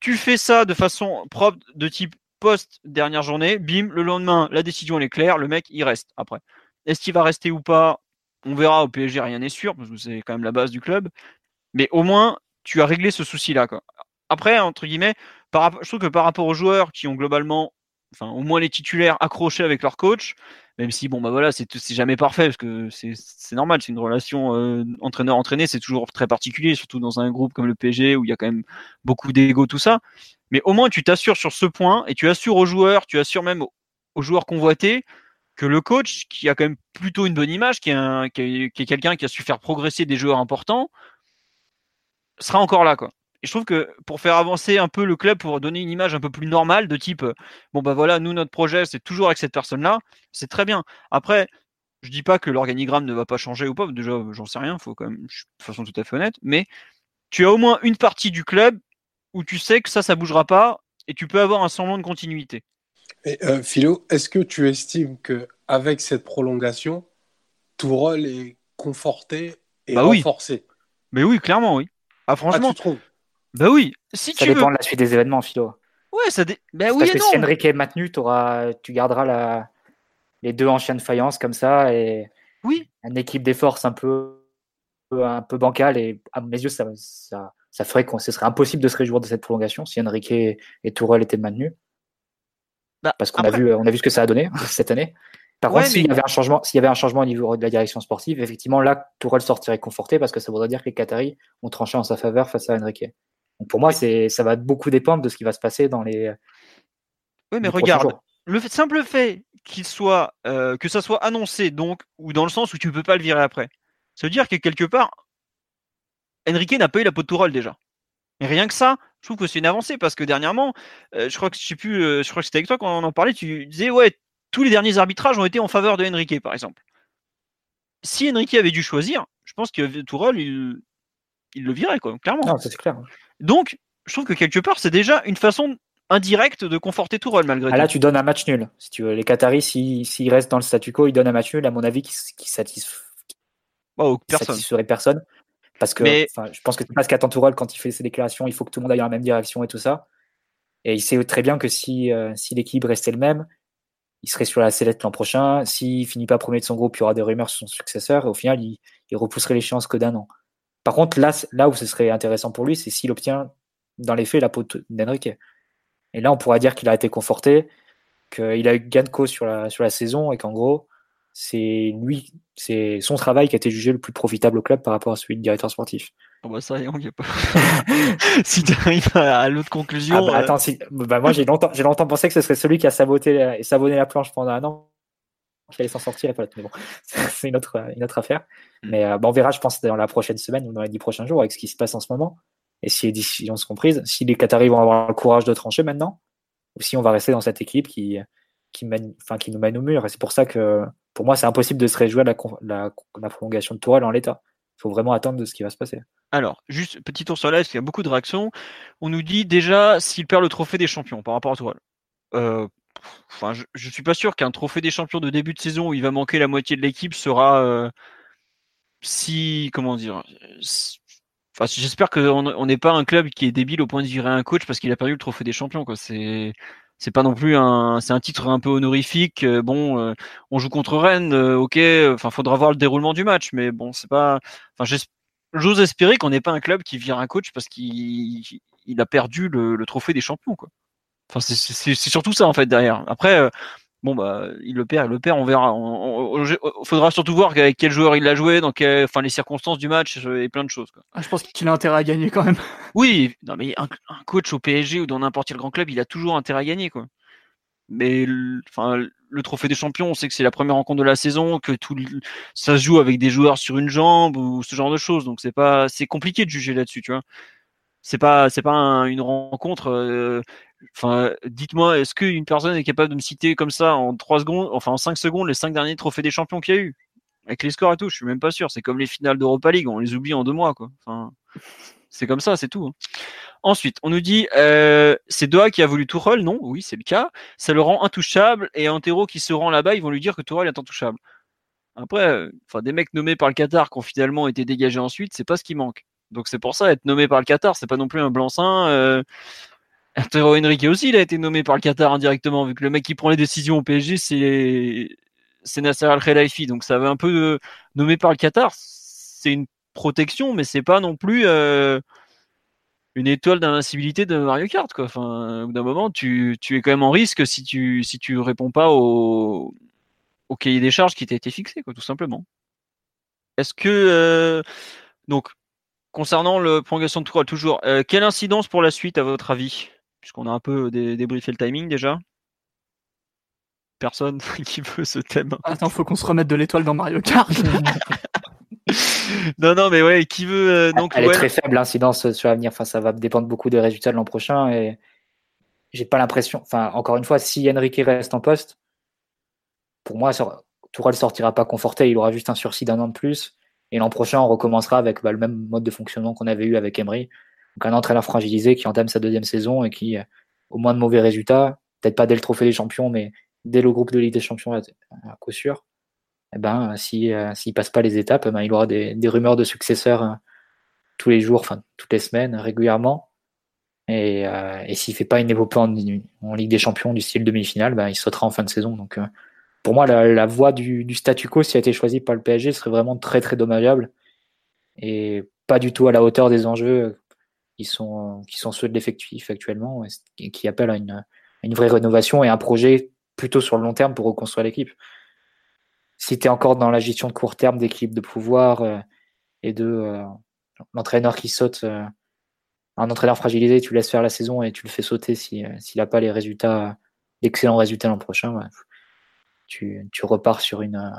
tu fais ça de façon propre, de type post dernière journée, bim, le lendemain, la décision est claire, le mec il reste après. Est-ce qu'il va rester ou pas? On verra au PSG, rien n'est sûr, parce que c'est quand même la base du club. Mais au moins, tu as réglé ce souci-là. Après, entre guillemets, je trouve que par rapport aux joueurs qui ont globalement, enfin au moins les titulaires accrochés avec leur coach, même si bon bah voilà c'est jamais parfait parce que c'est normal c'est une relation euh, entraîneur entraîné c'est toujours très particulier surtout dans un groupe comme le PSG où il y a quand même beaucoup d'ego tout ça. Mais au moins tu t'assures sur ce point et tu assures aux joueurs tu assures même aux, joueurs convoités que le coach qui a quand même plutôt une bonne image qui est, qui est quelqu'un qui a su faire progresser des joueurs importants sera encore là quoi et je trouve que pour faire avancer un peu le club, pour donner une image un peu plus normale, de type, bon bah voilà, nous notre projet c'est toujours avec cette personne-là, c'est très bien. Après, je dis pas que l'organigramme ne va pas changer ou pas, déjà j'en sais rien, faut quand même, de façon tout à fait honnête, mais tu as au moins une partie du club où tu sais que ça, ça bougera pas et tu peux avoir un semblant de continuité. Et, euh, Philo, est-ce que tu estimes que avec cette prolongation, tout rôle est conforté et bah renforcé? Mais oui, clairement, oui. Ah, franchement, ah, tu bah oui. Si ça dépend de la suite des événements, Philo. Ouais, ça bah oui Parce que si Enrique est maintenu, tu garderas la... les deux en chien de faïence comme ça et oui. une équipe des forces un peu, un peu bancale. Et à mes yeux, ça, ça, ça ferait que ce serait impossible de se réjouir de cette prolongation si Enrique et Tourelle étaient maintenus. Bah, Parce qu'on a, vu, on a vu ce que ça a donné cette année. Par contre, s'il y avait un changement, s'il y avait un changement au niveau de la direction sportive, effectivement, là, Tourelle sortirait conforté parce que ça voudrait dire que les Qataris ont tranché en sa faveur face à Enrique pour moi, c'est, ça va beaucoup dépendre de ce qui va se passer dans les, Oui, mais regarde, le fait- simple fait qu'il soit, euh, que ça soit annoncé, donc, ou dans le sens où tu peux pas le virer après, ça veut dire que quelque part, Enrique n'a pas eu la peau de Tourelle déjà. Et rien que ça, je trouve que c'est une avancée parce que dernièrement, euh, je crois que je sais plus, euh, je crois que c'était avec toi quand on en parlait, tu disais ouais, tous les derniers arbitrages ont été en faveur de Enrique, par exemple. Si Enrique avait dû choisir, je pense que Tourelle, il, il le virait, quoi, clairement. Non, c'est clair. Donc, je trouve que quelque part, c'est déjà une façon indirecte de conforter Tourelle malgré Ah, là, tout. tu donnes un match nul. Si tu veux, les Qataris, s'ils restent dans le statu quo, ils donnent un match nul, à mon avis, qui, qui satisf- Oh, qui personne. satisferait personne. Parce que Mais- je pense que c'est pas ce qu'attend Tourelle quand il fait ses déclarations. Il faut que tout le monde aille dans la même direction et tout ça. Et il sait très bien que si, euh, si l'équilibre restait le même, il serait sur la sellette l'an prochain. S'il finit pas premier de son groupe, il y aura des rumeurs sur son successeur. Et au final, il, il repousserait l'échéance que d'un an. Par contre, là, là où ce serait intéressant pour lui, c'est s'il obtient dans les faits la peau de- d'Enrique. Et là, on pourra dire qu'il a été conforté, qu'il a eu gain de cause sur la, sur la saison et qu'en gros, c'est lui, c'est son travail qui a été jugé le plus profitable au club par rapport à celui de directeur sportif. Oh, bah, ça, y a pas. si tu arrives à, l'autre conclusion. Ah bah, euh, attends, si- bah, moi j'ai longtemps, j'ai longtemps pensé que ce serait celui qui a saboté et sabonné la planche pendant un an qui allait s'en sortir et pas l'autre. Mais bon, c'est une autre, une autre affaire. Mm. Mais euh, bah, on verra, je pense, dans la prochaine semaine ou dans les dix prochains jours avec ce qui se passe en ce moment et si les décisions seront prises, si les Qataris vont avoir le courage de trancher maintenant ou si on va rester dans cette équipe qui, qui, mène, enfin, qui nous mène au mur. Et c'est pour ça que pour moi, c'est impossible de se réjouir de la, la, la prolongation de Tourelle en l'état. Il faut vraiment attendre de ce qui va se passer. Alors, juste petit tour sur live, parce qu'il y a beaucoup de réactions. On nous dit déjà s'il perd le trophée des champions par rapport à Tourelle. Euh, Enfin, je, je suis pas sûr qu'un trophée des champions de début de saison où il va manquer la moitié de l'équipe sera euh, si comment dire. j'espère qu'on on n'est pas un club qui est débile au point de virer un coach parce qu'il a perdu le trophée des champions. C'est pas non plus un un titre un peu honorifique. Euh, Bon, euh, on joue contre Rennes, euh, ok. Faudra voir le déroulement du match, mais bon, c'est pas. J'ose espérer qu'on n'est pas un club qui vire un coach parce qu'il il a perdu le, trophée des champions. Enfin, c'est- surtout ça en fait derrière. Après, euh, bon bah, il le perd, il le perd, on verra. On, on- on- faudra surtout voir avec quel joueur il l'a joué, dans quel, enfin les circonstances du match euh, et plein de choses. Quoi. Ah, je pense qu'il a intérêt à gagner quand même. Oui, non mais un, un coach au PSG ou dans n'importe quel grand club, il a toujours intérêt à gagner, quoi. Mais le- enfin, le trophée des champions, on sait que c'est la première rencontre de la saison, que tout ça se joue avec des joueurs sur une jambe ou ce genre de choses, donc c'est pas, c'est compliqué de juger là-dessus, tu vois. C'est pas, c'est pas un- une rencontre. euh, Enfin, dites-moi, est-ce qu'une personne est capable de me citer comme ça en trois secondes, enfin en cinq secondes, les cinq derniers trophées des champions qu'il y a eu? Avec les scores et tout Je suis même pas sûr. C'est comme les finales d'Europa League, on les oublie en deux mois, quoi. C'est comme ça, c'est tout. hein. Ensuite, on nous dit euh, c'est Doha qui a voulu Tourelle. Non, oui, c'est le cas. Ça le rend intouchable et Antero qui se rend là-bas, ils vont lui dire que Tourelle est intouchable. Après, euh, enfin, des mecs nommés par le Qatar qui ont finalement été dégagés ensuite, c'est pas ce qui manque. Donc c'est pour ça, être nommé par le Qatar, c'est pas non plus un blanc-seing. Euh... Antero Henrique aussi, il a été nommé par le Qatar indirectement, vu que le mec qui prend les décisions au PSG, c'est Nasser Al Khelaifi. Donc ça veut un peu euh, nommé par le Qatar, c'est une protection, mais c'est pas non plus euh, une étoile d'invincibilité de Mario Kart, quoi. Enfin, au bout d'un moment, tu, tu es quand même en risque si tu si tu réponds pas au, au cahier des charges qui t'a été fixé, quoi, tout simplement. Est-ce que euh, donc concernant le prolongation de tour toujours, euh, quelle incidence pour la suite à votre avis? Puisqu'on a un peu dé- débriefé le timing déjà. Personne qui veut ce thème. Attends, faut qu'on se remette de l'étoile dans Mario Kart. Non, non, mais ouais, qui veut euh, donc Elle est très faible l'incidence sur l'avenir. Enfin, ça va dépendre beaucoup des résultats de l'an prochain. Et j'ai pas l'impression. Enfin, encore une fois, si Enrique reste en poste, pour moi, Tourelle sortira pas conforté. Il aura juste un sursis d'un an de plus. Et l'an prochain, on recommencera avec bah, le même mode de fonctionnement qu'on avait eu avec Emery. Donc un entraîneur fragilisé qui entame sa deuxième saison et qui, euh, au moins de mauvais résultats, peut-être pas dès le trophée des champions, mais dès le groupe de Ligue des Champions à, coup sûr, eh ben, si, euh, s'il passe pas les étapes, eh ben, il aura des, rumeurs de successeurs euh, tous les jours, enfin toutes les semaines, régulièrement. Et, euh, et s'il fait pas une épopée en, Ligue des Champions du style demi-finale, ben, il sautera en fin de saison. Donc euh, pour moi, la, voie du, du statu quo, si elle a été choisie par le PSG, serait vraiment très très dommageable et pas du tout à la hauteur des enjeux qui sont, qui sont ceux de l'effectif actuellement et qui appellent à une, à une vraie rénovation et un projet plutôt sur le long terme pour reconstruire l'équipe. Si tu es encore dans la gestion de court terme d'équipe de pouvoir euh, et de euh, l'entraîneur qui saute, euh, un entraîneur fragilisé, tu laisses faire la saison et tu le fais sauter si, s'il n'a pas les résultats d'excellents résultats l'an prochain, tu, repars sur une,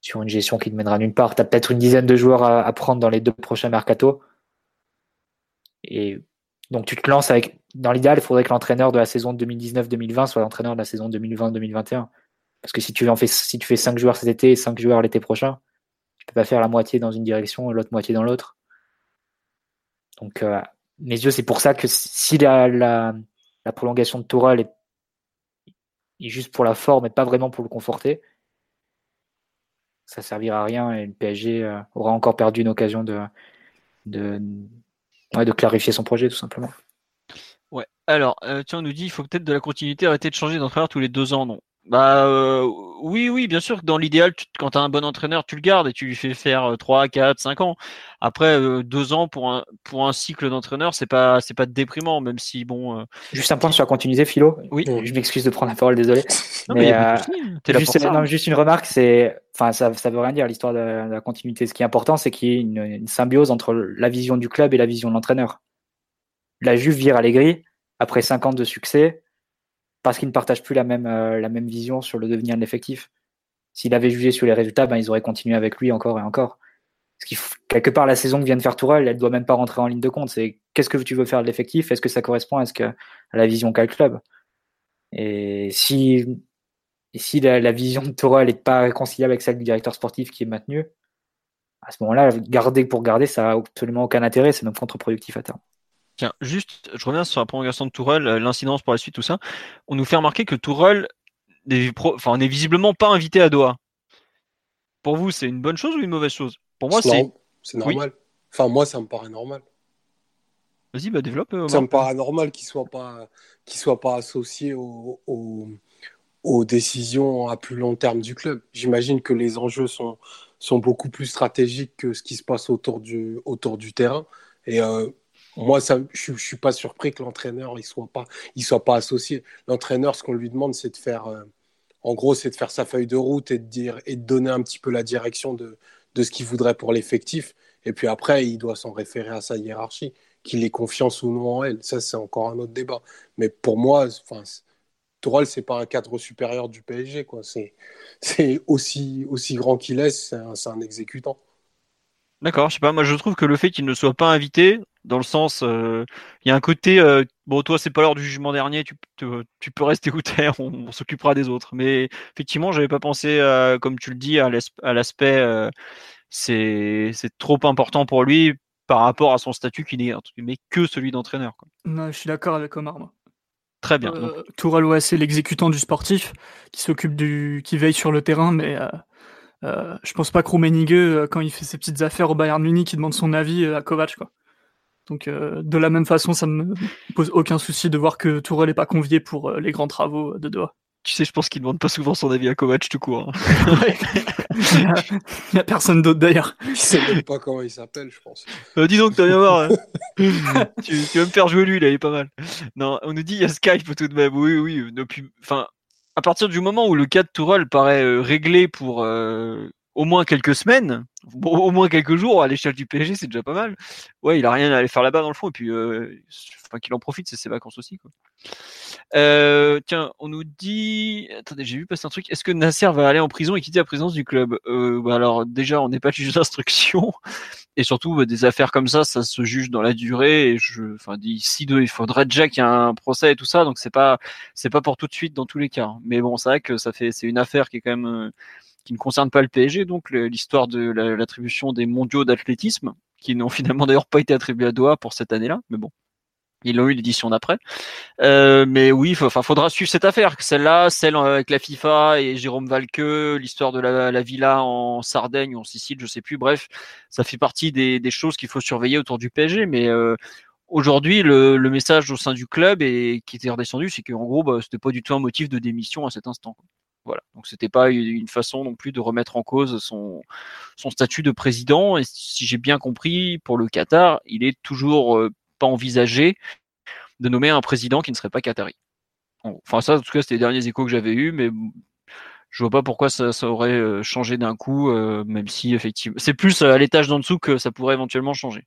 sur une gestion qui ne mènera nulle part. Tu as peut-être une dizaine de joueurs à, prendre dans les deux prochains mercato. Et donc tu te lances avec. Dans l'idéal, il faudrait que l'entraîneur de la saison 2019-2020 soit l'entraîneur de la saison 2020-2021. Parce que si tu, en fais, si tu fais 5 joueurs cet été et 5 joueurs l'été prochain, tu peux pas faire la moitié dans une direction et l'autre moitié dans l'autre. Donc, euh, mes yeux, c'est pour ça que si la, la, prolongation de Tourelle est, juste pour la forme et pas vraiment pour le conforter, ça servira à rien et le PSG euh, aura encore perdu une occasion de, de, de clarifier son projet, tout simplement. Ouais. Alors, euh, tiens, on nous dit il faut peut-être de la continuité, arrêter de changer d'entraîneur tous les deux ans. Non, bah euh, oui, oui, bien sûr que dans l'idéal, quand tu as un bon entraîneur, tu le gardes et tu lui fais faire 3, 4, 5 ans. Après, euh, deux ans pour un, pour un cycle d'entraîneur, c'est pas c'est pas déprimant, même si bon. Euh, juste un point sur la continuité, Philo. Oui. Je m'excuse de prendre la parole, désolé. Non, mais, juste, non, juste, une remarque, c'est, enfin, ça, ça veut rien dire l'histoire de, la continuité. Ce qui est important, c'est qu'il y ait une, une, symbiose entre la vision du club et la vision de l'entraîneur. La Juve vire Allegri après 5 ans de succès parce qu'ils ne partagent plus la même, euh, la même vision sur le devenir de l'effectif. S'il avait jugé sur les résultats, ben, ils auraient continué avec lui encore et encore. Quelque part, la saison que vient de faire Tourelle, elle ne doit même pas rentrer en ligne de compte. C'est qu'est-ce que tu veux faire de l'effectif? Est-ce que ça correspond à, ce que, la vision qu'a le club? Et si, si la, vision de Tourelle n'est pas réconciliable avec celle du directeur sportif qui est maintenu, à ce moment-là, garder pour garder, ça n'a absolument aucun intérêt. C'est même contre-productif à terme. Tiens, juste, je reviens sur la prolongation de Tourelle, euh, l'incidence pour la suite, tout ça. On nous fait remarquer que Tourelle n'est enfin, visiblement pas invité à Doha. Pour vous, c'est une bonne chose ou une mauvaise chose? Pour moi, c'est. C'est normal. Enfin, moi, ça me paraît normal. Vas-y, bah développe. Euh, ça me paraît normal qu'il soit pas, soit pas associé aux décisions à plus long terme du club. J'imagine que les enjeux sont, sont beaucoup plus stratégiques que ce qui se passe autour du, autour du terrain. Et euh, moi, je ne suis pas surpris que l'entraîneur ne soit, pas, soit pas associé. L'entraîneur, ce qu'on lui demande, c'est de faire, euh, en gros, c'est de faire sa feuille de route et de, donner un petit peu la direction de, ce qu'il voudrait pour l'effectif. Et puis après, il doit s'en référer à sa hiérarchie, qu'il ait confiance ou non en elle. Ça, c'est encore un autre débat. Mais pour moi, enfin, Tourelle, c'est pas un cadre supérieur du PSG. C'est, aussi grand qu'il est, c'est un, un exécutant. D'accord, je sais pas, moi je trouve que le fait qu'il ne soit pas invité, dans le sens, euh, il y a un côté, euh, bon toi c'est pas l'heure du jugement dernier, tu, tu peux rester écouter, on, s'occupera des autres. Mais effectivement, j'avais pas pensé, comme tu le dis, à l'aspect, euh, c'est trop important pour lui par rapport à son statut qui n'est mais que celui d'entraîneur. Non, je suis d'accord avec Omar. Moi. Très bien. Euh, Tourelle, c'est l'exécutant du sportif qui s'occupe du, qui veille sur le terrain, mais euh, je pense pas que Rummenigge, euh, quand il fait ses petites affaires au Bayern Munich, il demande son avis euh, à Kovac. Quoi. Donc de la même façon, ça me pose aucun souci de voir que Tourelle n'est pas convié pour les grands travaux de Doha. Tu sais, je pense qu'il demande pas souvent son avis à Kovac tout court. Hein. il n'y a, personne d'autre d'ailleurs. Il sait même pas comment il s'appelle, je pense. dis donc, t'as bien voir. Hein. tu, vas me faire jouer lui, là, il est pas mal. Non, on nous dit il y a Skype tout de même. Oui, oui. Enfin, à partir du moment où le cas de Tourelle paraît euh, réglé pour euh, au moins quelques semaines, au moins quelques jours à l'échelle du PSG, c'est déjà pas mal. Ouais, il a rien à aller faire là-bas dans le fond, et puis euh, qu'il en profite, c'est ses vacances aussi. Quoi. Euh, tiens, on nous dit. Attendez, j'ai vu passer un truc. Est-ce que Nasser va aller en prison et quitter la présidence du club? Euh, bah Alors, déjà, on n'est pas juge d'instruction. Et surtout, bah, des affaires comme ça, ça se juge dans la durée. Et je, enfin, d'ici deux, il faudrait déjà qu'il y ait un procès et tout ça. Donc, c'est pas, c'est pas pour tout de suite dans tous les cas. Mais bon, c'est vrai que ça fait, c'est une affaire qui est quand même, euh, qui ne concerne pas le PSG. Donc, l'histoire de l'attribution des mondiaux d'athlétisme, qui n'ont finalement d'ailleurs pas été attribués à Doha pour cette année-là. Mais bon, ils l'ont eu l'édition d'après. Euh, mais oui, enfin, faudra suivre cette affaire. Celle-là, celle avec la FIFA et Jérôme Valque, l'histoire de la, villa en Sardaigne ou en Sicile, je sais plus. Bref, ça fait partie des, choses qu'il faut surveiller autour du PSG. Mais euh, aujourd'hui, le, message au sein du club et qui était redescendu, c'est qu'en gros, bah, c'était pas du tout un motif de démission à cet instant. Voilà. Donc c'était pas une façon non plus de remettre en cause son, statut de président. Et si j'ai bien compris, pour le Qatar, il est toujours euh, pas envisagé de nommer un président qui ne serait pas qatari. Enfin, ça, en tout cas, c'était les derniers échos que j'avais eus, mais je vois pas pourquoi ça, aurait euh, changé d'un coup, euh, même si effectivement, c'est plus à l'étage d'en dessous que ça pourrait éventuellement changer.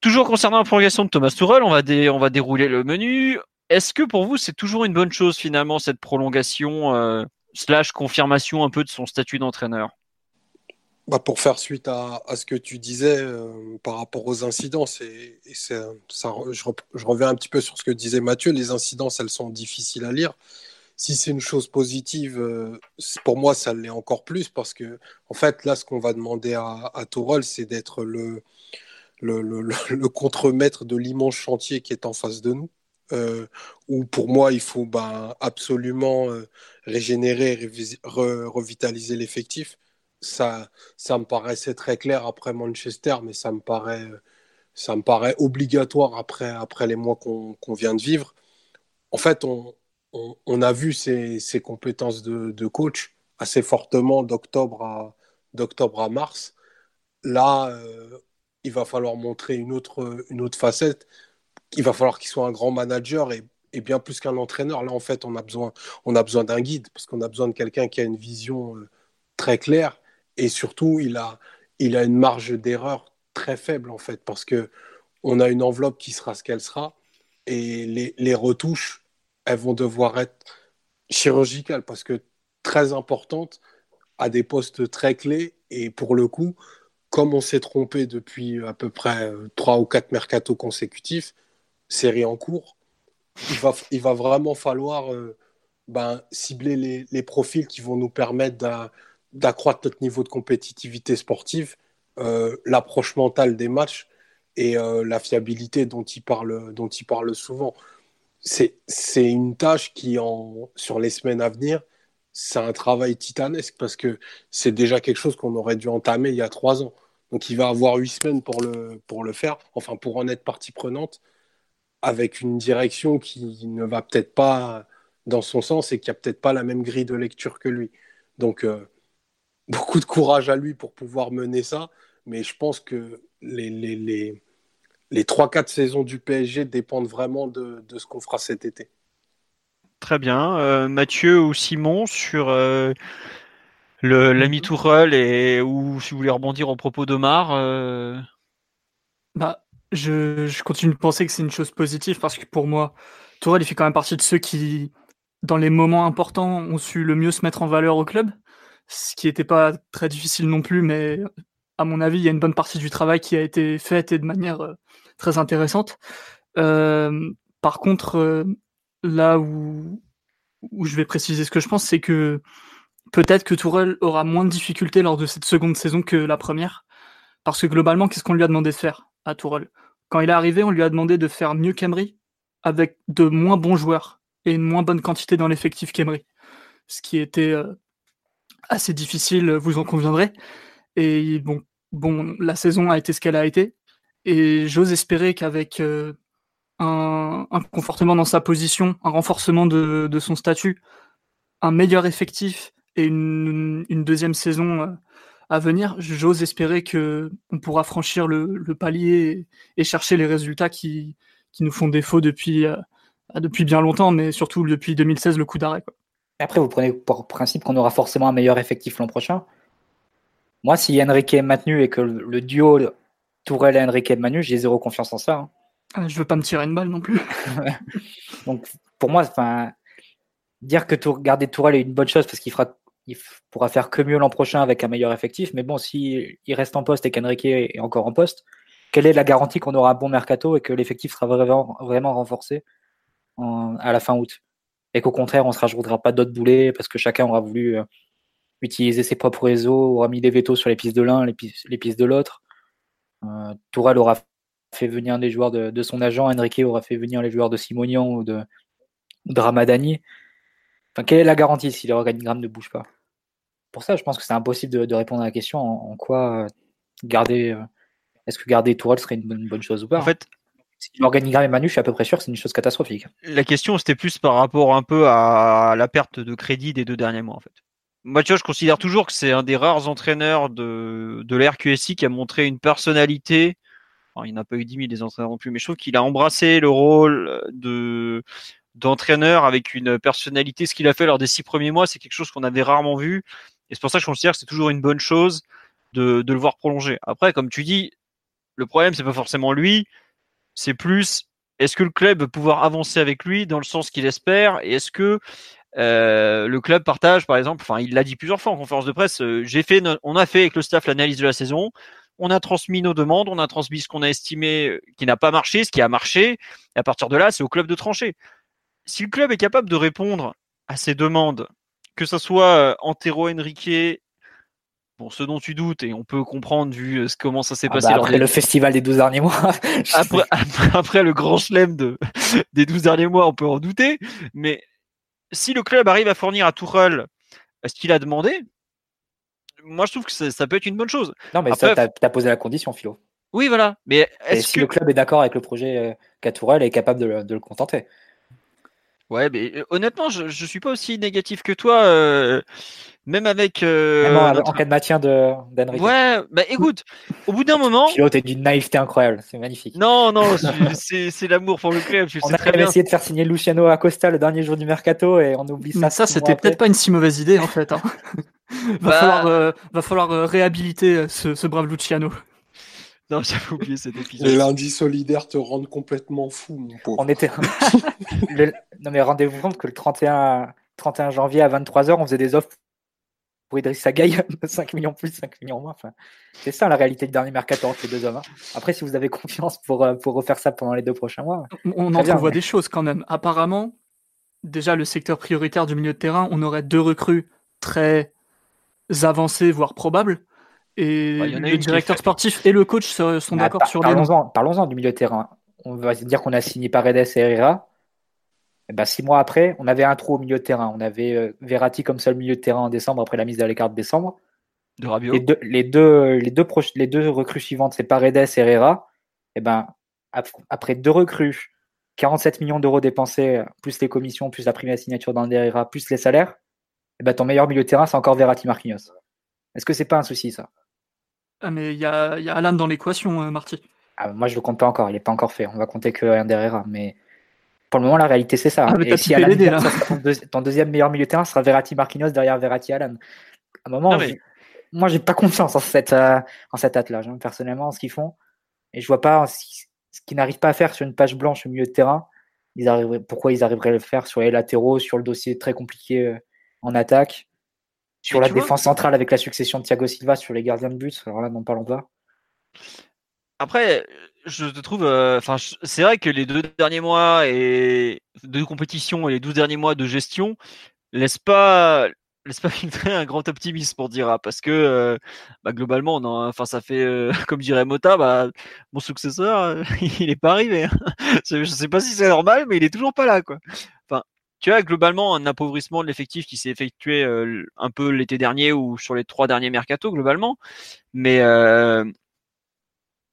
Toujours concernant la prolongation de Thomas Tourelle, on va dérouler le menu. Est-ce que pour vous, c'est toujours une bonne chose finalement cette prolongation euh, slash confirmation un peu de son statut d'entraîneur? Bah pour faire suite à, ce que tu disais euh, par rapport aux incidents, et ça, je, reviens un petit peu sur ce que disait Mathieu, les incidences, elles sont difficiles à lire. Si c'est une chose positive, euh, pour moi, ça l'est encore plus parce que, en fait, là, ce qu'on va demander à, à c'est d'être le, le, le, le contremaître de l'immense chantier qui est en face de nous. Euh, où pour moi, il faut ben, absolument euh, régénérer, revitaliser l'effectif ça, ça me paraissait très clair après Manchester, mais ça me paraît, ça me paraît obligatoire après, après les mois qu'on vient de vivre. En fait, on, a vu ses, compétences de, coach assez fortement d'octobre à, d'octobre à mars. Là, euh, il va falloir montrer une autre, une autre facette. Il va falloir qu'il soit un grand manager et, bien plus qu'un entraîneur. Là, en fait, on a besoin, on a besoin d'un guide parce qu'on a besoin de quelqu'un qui a une vision euh, très claire et surtout, il a, il a une marge d'erreur très faible, en fait, parce que on a une enveloppe qui sera ce qu'elle sera, et les, retouches, elles vont devoir être chirurgicales, parce que très importantes, à des postes très clés, et pour le coup, comme on s'est trompé depuis à peu près trois ou quatre mercatos consécutifs, série en cours, il va, vraiment falloir euh, ben, cibler les, profils qui vont nous permettre d'accroître notre niveau de compétitivité sportive, euh, l'approche mentale des matchs et euh, la fiabilité dont il parle, dont il parle souvent. C'est une tâche qui, sur les semaines à venir, c'est un travail titanesque parce que c'est déjà quelque chose qu'on aurait dû entamer il y a trois ans. Donc il va avoir huit semaines pour le faire, enfin pour en être partie prenante, avec une direction qui ne va peut-être pas dans son sens et qui a peut-être pas la même grille de lecture que lui. Donc euh, beaucoup de courage à lui pour pouvoir mener ça, mais je pense que les, les, les, les 3-4 saisons du PSG dépendent vraiment de, de ce qu'on fera cet été. Très bien. Euh, Mathieu ou Simon sur euh, l'ami mhm. Tourelle et ou si vous voulez rebondir au propos d'Omar euh... bah, je, je, continue de penser que c'est une chose positive parce que pour moi, Tourelle il fait quand même partie de ceux qui, dans les moments importants, ont su le mieux se mettre en valeur au club ce qui n'était pas très difficile non plus, mais à mon avis, il y a une bonne partie du travail qui a été faite et de manière euh, très intéressante. Euh, par contre, euh, là où, où je vais préciser ce que je pense, c'est que peut-être que Tourelle aura moins de difficultés lors de cette seconde saison que la première, parce que globalement, qu'est-ce qu'on lui a demandé de faire? À Tourelle Quand il est arrivé, on lui a demandé de faire mieux qu'Emery, avec de moins bons joueurs et une moins bonne quantité dans l'effectif qu'Emery, ce qui était euh, assez difficile, vous en conviendrez. Et bon, bon, la saison a été ce qu'elle a été. Et j'ose espérer qu'avec euh, un, confortement dans sa position, un renforcement de, son statut, un meilleur effectif et une, une deuxième saison euh, à venir, j'ose espérer que on pourra franchir le, le palier et, et, chercher les résultats qui, qui nous font défaut depuis, euh, depuis bien longtemps, mais surtout depuis 2016, le coup d'arrêt. Après, vous prenez pour principe qu'on aura forcément un meilleur effectif l'an prochain. Moi, si Enrique est maintenu et que le duo Tourelle et Enrique est maintenu, j'ai zéro confiance en ça. Hein. Ah, je veux pas me tirer une balle non plus. Donc, pour moi, enfin, dire que garder Tourelle est une bonne chose parce qu'il fera, il pourra faire que mieux l'an prochain avec un meilleur effectif. Mais bon, si il reste en poste et qu'Enrique est encore en poste, quelle est la garantie qu'on aura un bon mercato et que l'effectif sera vraiment, renforcé en, à la fin août? Et qu'au contraire, on se rajoutera pas d'autres boulets parce que chacun aura voulu euh, utiliser ses propres réseaux, aura mis des vétos sur les pistes de l'un, les, pistes, de l'autre. Euh, aura fait venir des joueurs de, de, son agent, Enrique aura fait venir les joueurs de Simonian ou de, de Ramadani. Enfin, quelle est la garantie si l'organigramme ne bouge pas? Pour ça, je pense que c'est impossible de, de, répondre à la question en, en quoi euh, garder. Euh, est-ce que garder Tourelle serait une bonne, une bonne chose ou pas? En fait, si l'organigramme est Manu, je suis à peu près sûr que c'est une chose catastrophique. La question, c'était plus par rapport un peu à la perte de crédit des deux derniers mois, en fait. Moi, tu vois, je considère toujours que c'est un des rares entraîneurs de, de l'RQSI qui a montré une personnalité. Il n'a pas eu 10 000 des entraîneurs non plus, mais je trouve qu'il a embrassé le rôle de d'entraîneur avec une personnalité. Ce qu'il a fait lors des six premiers mois, c'est quelque chose qu'on avait rarement vu. Et c'est pour ça que je considère que c'est toujours une bonne chose de, de le voir prolonger. Après, comme tu dis, le problème, c'est pas forcément lui, c'est plus est-ce que le club va pouvoir avancer avec lui dans le sens qu'il espère? Et est-ce que euh, le club partage, par exemple, enfin, il l'a dit plusieurs fois en conférence de presse, euh, j'ai fait, on a fait avec le staff l'analyse de la saison, on a transmis nos demandes, on a transmis ce qu'on a estimé qui n'a pas marché, ce qui a marché, et à partir de là, c'est au club de trancher. Si le club est capable de répondre à ces demandes, que ce soit Antero Henrique, bon, ce dont tu doutes, et on peut comprendre vu comment ça s'est ah passé. Bah après le festival des 12 derniers mois. après, après, le grand chelem de, des 12 derniers mois, on peut en douter, mais si le club arrive à fournir à Tourelle ce qu'il a demandé, moi je trouve que ça, peut être une bonne chose. Non, mais ça, tu as, posé la condition, Philo. Oui, voilà. Mais est-ce si que le club est d'accord avec le projet euh, et est capable de, le contenter Ouais, mais euh, honnêtement, je, je suis pas aussi négatif que toi. Euh, même avec. Euh, en, cas de maintien d'Henri. Ouais, bah écoute, au bout d'un moment. Philo, t'es d'une naïveté incroyable, c'est magnifique. Non, non, c'est l'amour pour le club. on a très bien. essayé de faire signer Luciano Acosta le dernier jour du mercato et on oublie ça. ça, c'était peut-être pas une si mauvaise idée en fait. Hein. va, bah falloir, euh, va falloir euh, réhabiliter ce, ce brave Luciano. Non, j'avais oublié cet épisode. Les lundis solidaires te rendent complètement fou, mon pauvre. On était. Non, mais rendez-vous compte que le 31, 31 janvier à 23h, on faisait des offres pour Idriss Agaï, 5 millions plus, 5 millions moins. Enfin, c'est ça la réalité du dernier mercato entre les deux hommes. Hein. Après, si vous avez confiance pour, euh, pour refaire ça pendant les deux prochains mois. On en voit des choses quand même. Apparemment, déjà le secteur prioritaire du milieu de terrain, on aurait deux recrues très avancées, voire probables. Et le directeur sportif et le coach sont bah, d'accord sur les noms. Parlons-en du milieu de terrain. On va dire qu'on a signé Paredes et Herrera. Eh ben, six mois après, on avait un trou au milieu de terrain. On avait euh, Verratti comme seul milieu de terrain en décembre après la mise à l'écart de décembre. De Rabiot. Les deux, les deux, les deux, les deux recrues suivantes, c'est Paredes et Herrera. Et eh ben, après deux recrues, 47 millions d'euros dépensés, plus les commissions, plus la prime à signature d'Herrera, plus les salaires, et eh ben, ton meilleur milieu de terrain, c'est encore Verratti Marquinhos. Est-ce que c'est pas un souci, ça? Ah, mais il y a, y a Alan dans l'équation, euh, Marty. Ah, moi, je le compte pas encore. Il n'est pas encore fait. On va compter que Herrera. Mais pour le moment, la réalité, c'est ça. Ah, et si Alan ton, deuxième meilleur milieu de terrain sera Verratti Marquinhos derrière Verratti Alan. À un moment, je... moi, j'ai pas confiance en, cette, euh, en cet attelage, hein, personnellement, en ce qu'ils font. Et je vois pas ce qu'ils n'arrivent pas à faire sur une page blanche au milieu de terrain. Ils arriveraient, pourquoi ils arriveraient à le faire sur les latéraux, sur le dossier très compliqué euh, en attaque, sur la défense centrale avec la succession de Thiago Silva, sur les gardiens de but. Alors là, n'en parlons pas. Après, je te trouve, euh, enfin, c'est vrai que les deux derniers mois et de compétition et les douze derniers mois de gestion laissent pas laisse pas filtrer un grand optimisme pour dire parce que euh, bah, globalement enfin ça fait euh, comme dirait Mota bah, mon successeur il est pas arrivé hein. je sais pas si c'est normal mais il est toujours pas là quoi enfin tu as globalement un appauvrissement de l'effectif qui s'est effectué un peu l'été dernier ou sur les trois derniers mercato globalement mais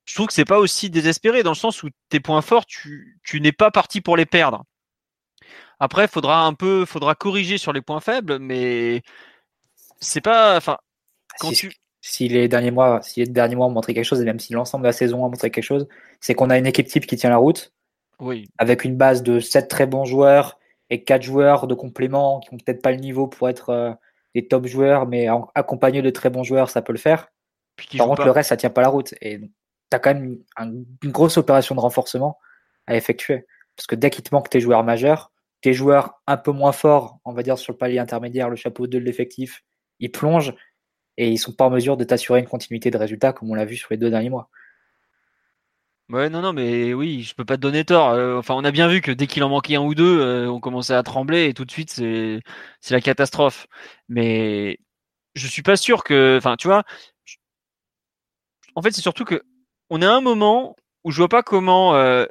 je trouve que c'est pas aussi désespéré dans le sens où tes points forts, tu, tu n'es pas parti pour les perdre. Après, faudra un peu, faudra corriger sur les points faibles, mais c'est pas, enfin, quand si, tu... si les derniers mois, si les derniers mois ont montré quelque chose, et même si l'ensemble de la saison a montré quelque chose, c'est qu'on a une équipe type qui tient la route. Oui. Avec une base de 7 très bons joueurs et 4 joueurs de complément qui ont peut-être pas le niveau pour être euh, des top joueurs, mais accompagnés de très bons joueurs, ça peut le faire. Par contre, le reste, ça tient pas la route. Et tu as quand même une grosse opération de renforcement à effectuer. Parce que dès qu'il te manque tes joueurs majeurs, tes joueurs un peu moins forts, on va dire sur le palier intermédiaire, le chapeau 2 de l'effectif, ils plongent et ils sont pas en mesure de t'assurer une continuité de résultats comme on l'a vu sur les deux derniers mois. Ouais, non, non, mais oui, je peux pas te donner tort. Euh, enfin, on a bien vu que dès qu'il en manquait un ou deux, euh, on commençait à trembler et tout de suite, c'est, la catastrophe. Mais je suis pas sûr que, enfin, tu vois, en fait, c'est surtout que on a un moment où je vois pas comment euh,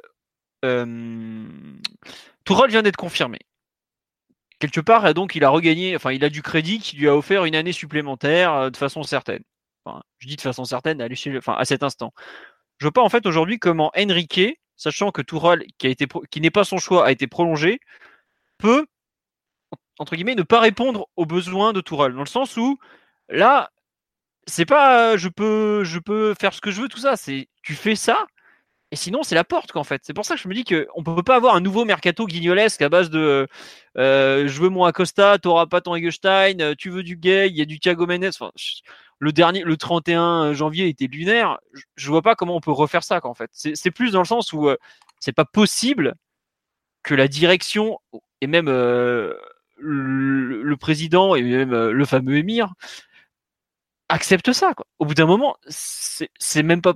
euh, rôle vient d'être confirmé. Quelque part, donc, il a regagné, enfin, il a du crédit qui lui a offert une année supplémentaire de façon certaine. Enfin, je dis de façon certaine à enfin, à cet instant. Je vois pas en fait aujourd'hui comment Enrique, sachant que Tourelle, qui n'est pas son choix, a été prolongé, peut entre guillemets ne pas répondre aux besoins de Tourelle, dans le sens où là, c'est pas je peux je peux faire ce que je veux tout ça c'est tu fais ça Et sinon, c'est la porte, qu'en fait. C'est pour ça que je me dis qu'on ne peut pas avoir un nouveau mercato guignolesque à base de euh, je veux mon Acosta, tu n'auras pas ton Eggestein, euh, tu veux du gay, il y a du Thiago. Enfin, le dernier, le 31 janvier était lunaire. Je, ne vois pas comment on peut refaire ça, qu'en fait. C'est plus dans le sens où euh, c'est pas possible que la direction et même le, président et même le fameux émir acceptent ça. Quoi. Au bout d'un moment, c'est même pas.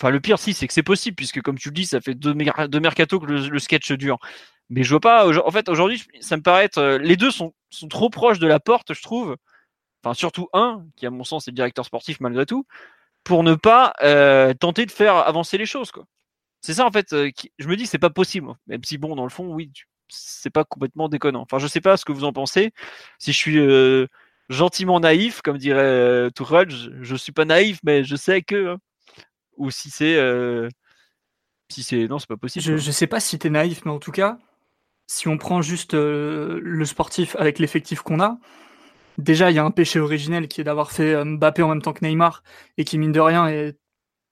Enfin, le pire, si, c'est que c'est possible, puisque comme tu le dis, ça fait deux, deux mercato que le, sketch dure. Mais je vois pas. En fait, aujourd'hui, ça me paraît être. Euh, les deux sont, sont trop proches de la porte, je trouve. Enfin, surtout un, qui à mon sens est directeur sportif malgré tout, pour ne pas euh, tenter de faire avancer les choses. C'est ça, en fait. Euh, je me dis, c'est pas possible. Même si, bon, dans le fond, oui, c'est pas complètement déconnant. Enfin, je sais pas ce que vous en pensez. Si je suis gentiment naïf, comme dirait Tourelle, je, je suis pas naïf, mais je sais que. Hein ou si c'est euh, si c'est non c'est pas possible je, je sais pas si tu es naïf mais en tout cas si on prend juste euh, le sportif avec l'effectif qu'on a déjà il y a un péché originel qui est d'avoir fait euh, Mbappé en même temps que Neymar et qui mine de rien est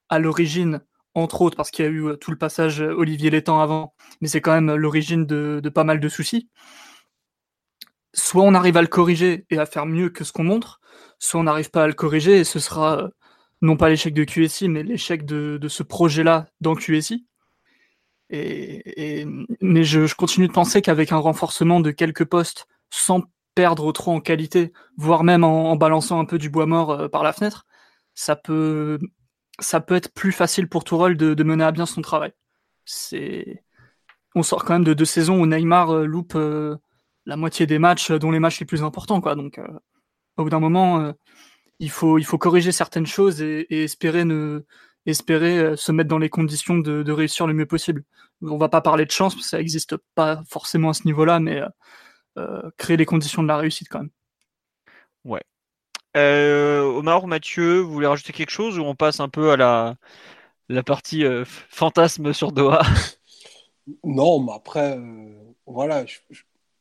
à l'origine entre autres parce qu'il y a eu tout le passage Olivier Létang avant mais c'est quand même l'origine de, de pas mal de soucis. Soit on arrive à le corriger et à faire mieux que ce qu'on montre soit on n'arrive pas à le corriger et ce sera non pas l'échec de QSI, mais l'échec de, ce projet-là dans QSI. Et, mais je, continue de penser qu'avec un renforcement de quelques postes, sans perdre trop en qualité, voire même en, balançant un peu du bois mort euh, par la fenêtre, ça peut, ça peut être plus facile pour Tourelle de, mener à bien son travail. On sort quand même de deux saisons où Neymar euh, loupe euh, la moitié des matchs, dont les matchs les plus importants, quoi. Donc, au bout d'un moment, il faut, il faut corriger certaines choses et, espérer, ne, espérer euh, se mettre dans les conditions de, réussir le mieux possible. On va pas parler de chance, parce que ça n'existe pas forcément à ce niveau-là, mais euh, euh, créer les conditions de la réussite quand même. Ouais. Omar ou Mathieu, vous voulez rajouter quelque chose ou on passe un peu à la, la partie fantasme sur Doha? Non, mais après, voilà, je,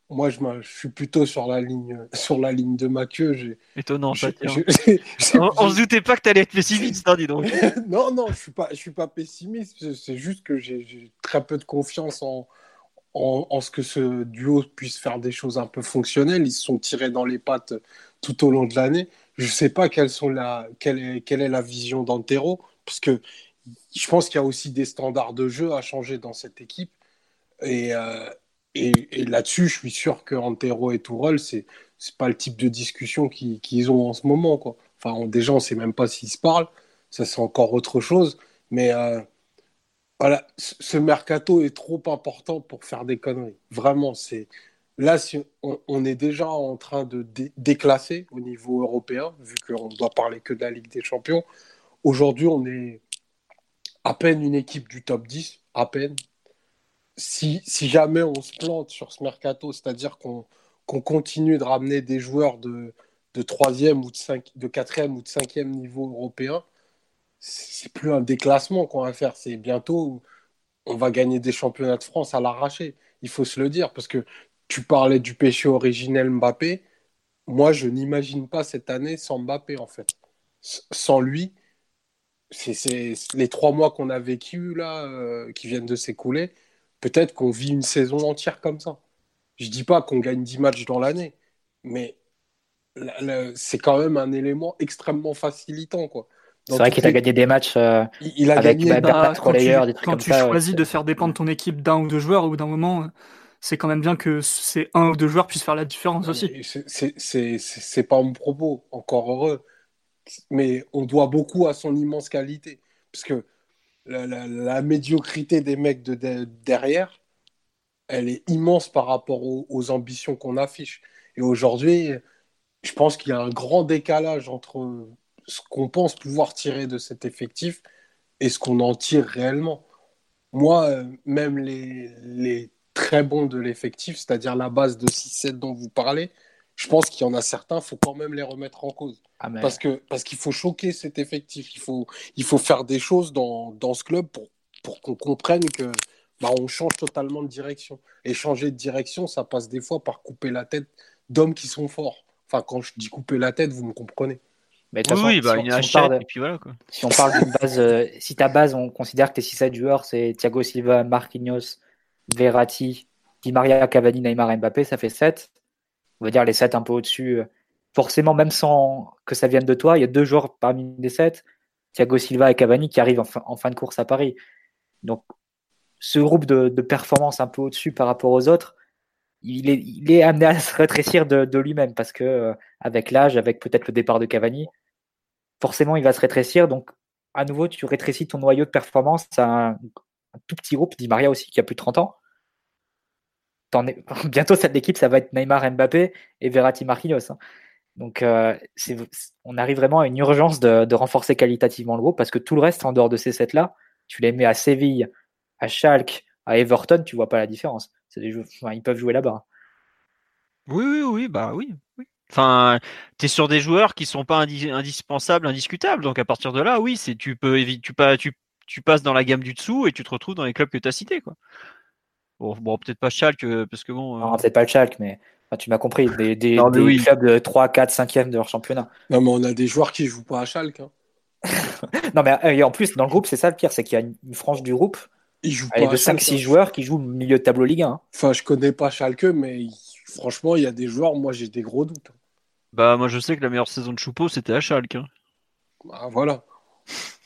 moi, je, suis plutôt sur la ligne, sur la ligne de Mathieu. Étonnant, ça. on, se doutait pas que tu allais être pessimiste, hein, dis donc. non, non, je suis pas, je suis pas pessimiste. C'est juste que j'ai très peu de confiance en, en, ce que ce duo puisse faire des choses un peu fonctionnelles. Ils se sont tirés dans les pattes tout au long de l'année. Je sais pas quelles sont la, quelle, est, quelle est la vision d'Antero, parce que je pense qu'il y a aussi des standards de jeu à changer dans cette équipe. Et, euh, et, là-dessus, je suis sûr que Antero et Tourelle, c'est n'est pas le type de discussion qu'ils ont en ce moment. Quoi. Enfin, déjà, on ne sait même pas s'ils se parlent. Ça, c'est encore autre chose. Mais euh, voilà, ce mercato est trop important pour faire des conneries. Vraiment, c'est là, on, est déjà en train de déclasser au niveau européen, vu qu'on ne doit parler que de la Ligue des Champions. Aujourd'hui, on est à peine une équipe du top 10, à peine si, jamais on se plante sur ce mercato, c'est-à-dire qu'on continue de ramener des joueurs de, de 3e ou de, 5, de 4e ou de 5e niveau européen, c'est plus un déclassement qu'on va faire. C'est bientôt, on va gagner des championnats de France à l'arraché. Il faut se le dire, parce que tu parlais du péché originel Mbappé. Moi, je n'imagine pas cette année sans Mbappé, en fait. Sans lui, c'est les trois mois qu'on a vécu là, euh, qui viennent de s'écouler peut-être qu'on vit une saison entière comme ça. Je dis pas qu'on gagne 10 matchs dans l'année, mais c'est quand même un élément extrêmement facilitant. quoi. C'est vrai qu'il a gagné des matchs euh, il, a avec gagné, bah, quand tu, quand tu choisis de faire dépendre ton équipe d'un ou deux joueurs, au bout d'un moment, c'est quand même bien que ces un ou deux joueurs puissent faire la différence aussi. C'est pas mon propos, encore heureux. Mais on doit beaucoup à son immense qualité. Parce que la, médiocrité des mecs de, derrière, elle est immense par rapport aux, ambitions qu'on affiche. Et aujourd'hui, je pense qu'il y a un grand décalage entre ce qu'on pense pouvoir tirer de cet effectif et ce qu'on en tire réellement. Moi, même les, les très bons de l'effectif, c'est-à-dire la base de 6-7 dont vous parlez, je pense qu'il y en a certains, il faut quand même les remettre en cause. Ah, parce que parce qu'il faut choquer cet effectif. Il faut, il faut faire des choses dans, dans ce club pour, pour qu'on comprenne que bah, on change totalement de direction. Et changer de direction, ça passe des fois par couper la tête d'hommes qui sont forts. Enfin, quand je dis couper la tête, vous me comprenez. Mais Oui, bah, si on- une si on hachette, parle de- et puis voilà. Quoi. Si on parle d'une base, euh, si ta base, on considère que tes 6-7 joueurs, c'est Thiago Silva, Marquinhos, Verratti, Di Maria, Cavani, Neymar, Mbappé, ça fait 7. On va dire les 7 un peu au-dessus. euh, Forcément, même sans que ça vienne de toi, il y a deux joueurs parmi les 7, Thiago Silva et Cavani, qui arrivent en fin, de course à Paris. Donc, ce groupe de, performance un peu au-dessus par rapport aux autres, il est, amené à se rétrécir de, lui-même parce que, euh, avec l'âge, avec peut-être le départ de Cavani, forcément, il va se rétrécir. Donc, à nouveau, tu rétrécis ton noyau de performance à un, un tout petit groupe, Di Maria aussi, qui a plus de 30 ans. Bientôt, cette équipe, ça va être Neymar, Mbappé et Verratti, Marquinhos. hein. Donc, euh, on arrive vraiment à une urgence de, renforcer qualitativement le groupe parce que tout le reste, en dehors de ces sets-là, tu les mets à Séville, à Schalke, à Everton, tu vois pas la différence. Ils peuvent jouer là-bas. Oui, oui, oui, bah oui. oui. Enfin, tu es sur des joueurs qui sont pas indi- indispensables, indiscutables. Donc à partir de là, oui, c'est tu peux tu, pas, tu, tu passes dans la gamme du dessous et tu te retrouves dans les clubs que tu as cités. Bon, bon peut-être pas Schalke, euh, parce que bon. euh, Non, peut-être pas le Schalke, mais enfin, tu m'as compris. Des, des- Non, des oui. clubs de 3, 4, 5e de leur championnat. Non, mais on a des joueurs qui jouent pas à Schalke. hein. Non, mais euh, et en plus, dans le groupe, c'est ça le pire, c'est qu'il y a une, une frange du groupe Ils jouent allez, pas de à Schalke. 5-6 hein. joueurs qui jouent milieu de tableau Ligue 1. hein. Enfin, je connais pas Schalke, mais franchement, il y a des joueurs, moi j'ai des gros doutes. Bah, moi je sais que la meilleure saison de Choupeau c'était à Schalke. hein. Ah, voilà.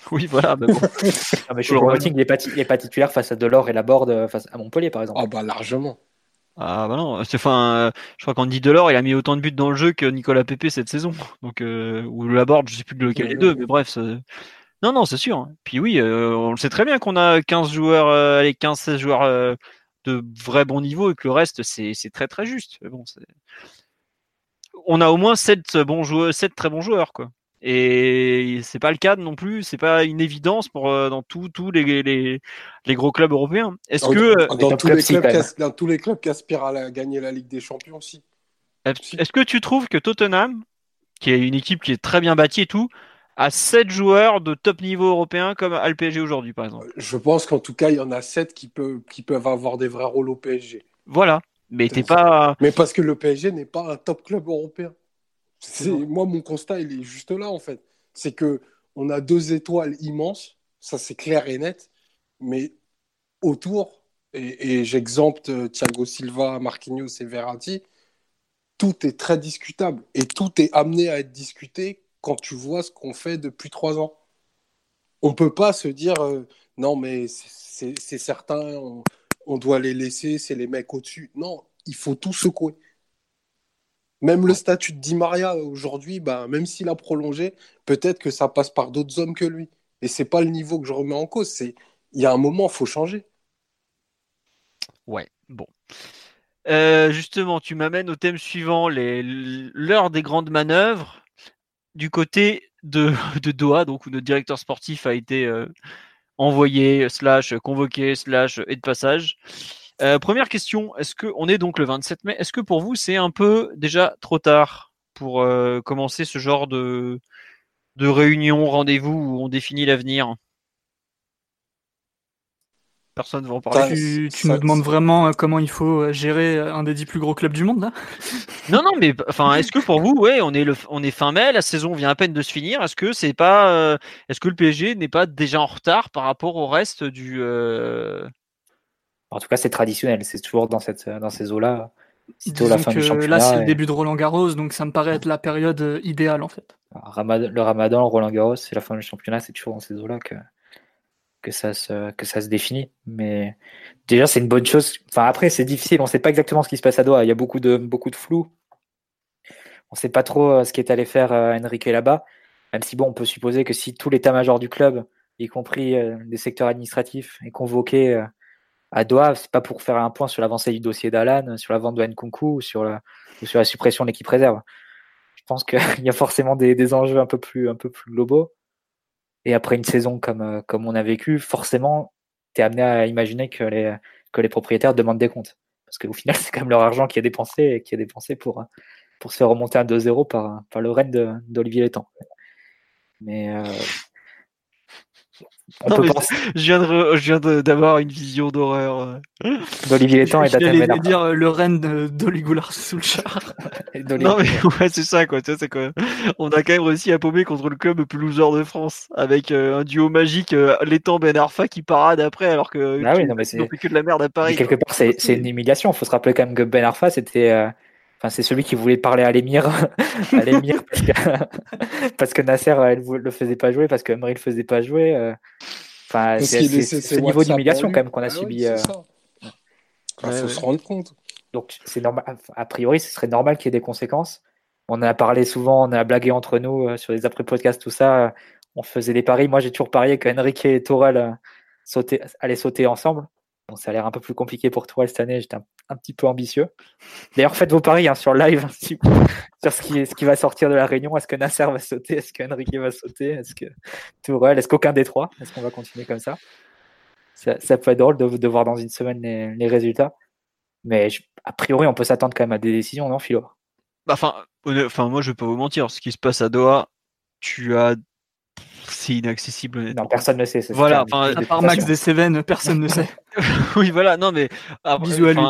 Oui, voilà. mais bon. Non, mais le Choupo-Moting, il n'est pas, titulaire face à Delors et Laborde euh, face à Montpellier, par exemple. Ah, bah largement. Ah bah non, c'est enfin, euh, je crois qu'Andy Delors il a mis autant de buts dans le jeu que Nicolas Pepe cette saison. Donc euh, ou Laborde, je sais plus de lequel des deux, mais bref. Non non, c'est sûr. hein. Puis oui, euh, on le sait très bien qu'on a 15 joueurs, euh, allez 15-16 joueurs euh, de vrai bon niveau et que le reste c'est c'est très très juste. Bon, c'est- on a au moins 7 bons joueurs, 7 très bons joueurs quoi. Et c'est pas le cas non plus, c'est pas une évidence pour euh, dans tous tous les, les les gros clubs européens. Est-ce Dans- que euh, dans, tous club, clubs dans tous les clubs qui aspirent à la- gagner la Ligue des Champions aussi. Est-ce que tu trouves que Tottenham, qui est une équipe qui est très bien bâtie et tout, a 7 joueurs de top niveau européen comme le PSG aujourd'hui, par exemple? Je pense qu'en tout cas, il y en a 7 qui peuvent, qui peuvent avoir des vrais rôles au PSG. Voilà. Mais t'es pas. Mais parce que le PSG n'est pas un top club européen. C'est moi mon constat il est juste là en fait. C'est que on a deux étoiles immenses, ça c'est clair et net, mais autour et, et j'exempte euh, Thiago Silva, Marquinhos et Verratti, tout est très discutable et tout est amené à être discuté quand tu vois ce qu'on fait depuis trois ans. On peut pas se dire euh, non mais c'est c'est certain, on, on doit les laisser, c'est les mecs au-dessus. Non, il faut tout secouer. Même le statut de Di Maria aujourd'hui, bah, même s'il a prolongé, peut-être que ça passe par d'autres hommes que lui. Et c'est pas le niveau que je remets en cause. C'est il y a un moment, il faut changer. Ouais, bon. Euh, justement, tu m'amènes au thème suivant, l'heure des grandes manœuvres. Du côté de, de Doha, donc où notre directeur sportif a été euh, envoyé, slash convoqué, slash et de passage. Euh, première question, est-ce que on est donc le 27 mai Est-ce que pour vous c'est un peu déjà trop tard pour euh, commencer ce genre de de réunion, rendez-vous où on définit l'avenir? Personne ne va en parler. Ça- Tu, tu ça- demandes vraiment euh, comment il faut gérer un des dix plus gros clubs du monde là? Non, non, mais enfin, est-ce que pour vous, ouais, on est le, on est fin mai, la saison vient à peine de se finir. Est-ce que c'est pas, euh, est-ce que le PSG n'est pas déjà en retard par rapport au reste du euh, En tout cas, c'est traditionnel. C'est toujours dans, cette, dans ces eaux-là. Sitôt la Disons fin du que championnat. là c'est le début de Roland Garros, donc ça me paraît être la période euh, idéale en fait. Ramad- le Ramadan, Roland Garros, c'est la fin du championnat. C'est toujours dans ces eaux-là que, que, ça se, que ça se définit. Mais déjà, c'est une bonne chose. Enfin, après, c'est difficile. On ne sait pas exactement ce qui se passe à Doha. Il y a beaucoup de, beaucoup de flou. On ne sait pas trop euh, ce qu'est allé faire euh, Enrique là-bas. Même si, bon, on peut supposer que si tout l'état-major du club, y compris euh, des secteurs administratifs, est convoqué euh, à Doha, c'est pas pour faire un point sur l'avancée du dossier d'Alan, sur la vente de Nkunku ou sur la, suppression de l'équipe réserve. Je pense qu'il y a forcément des, enjeux un peu plus, globaux. Et après une saison comme, euh, on a vécu, forcément, tu es amené à imaginer que les, propriétaires demandent des comptes. Parce qu'au final, c'est quand même leur argent qui est dépensé et qui est dépensé pour, se faire remonter à 2-0 par, le de- d'Olivier Létang. Mais euh, On Non, mais Je viens de- je viens de- d'avoir une vision d'horreur. euh. d'Olivier Létang et Arfa. dire euh, le reine de- d'Oligoulard Solskjaer. Et d'Olivier- Non mais ouais c'est ça quoi, tu vois, c'est quand même- on a quand même réussi à paumer contre le club le plus loser de France avec euh, un duo magique euh, l'étang Ben Arfa qui parade après alors que Bah oui, non, mais ils c'est- que de la merde à Paris. quelque part, c'est c'est une humiliation. Il faut se rappeler quand même que Ben Arfa, c'était, euh, enfin, c'est celui qui voulait parler à l'émir, à l'émir parce que parce que Nasser, euh, elle le faisait pas jouer, parce que Emery le faisait pas jouer. euh, Enfin, c'est ce niveau d'humiliation quand même qu'on a Ah subi. euh. Il Ouais, faut ouais. se rendre compte. Donc c'est normal. A priori, ce serait normal qu'il y ait des conséquences. On en a parlé souvent, on a blagué entre nous euh, sur les après-podcasts, tout ça. euh, On faisait des paris. Moi, j'ai toujours parié qu'Enrique et Tourelle euh, sautaient- allaient sauter ensemble. Bon, ça a l'air un peu plus compliqué pour Tourelle cette année. J'étais un, un petit peu ambitieux. D'ailleurs, faites vos paris hein, sur live sur ce qui, ce qui va sortir de la réunion. Est-ce que Nasser va sauter? Est-ce qu'Enrique va sauter? Est-ce que Tourelle? Est-ce qu'aucun des trois? Est-ce qu'on va continuer comme ça? Ça, ça peut être drôle de, voir dans une semaine les, résultats. Mais je- a priori, on peut s'attendre quand même à des décisions, non, Philo? Bah, Enfin, enfin moi je vais pas vous mentir, ce qui se passe à Doha, tu as, c'est inaccessible honnêtement. Non, personne ne sait. Voilà, enfin, À part Max détention. Desséven, personne ne sait. oui, voilà, non, mais après, Bisous à lui.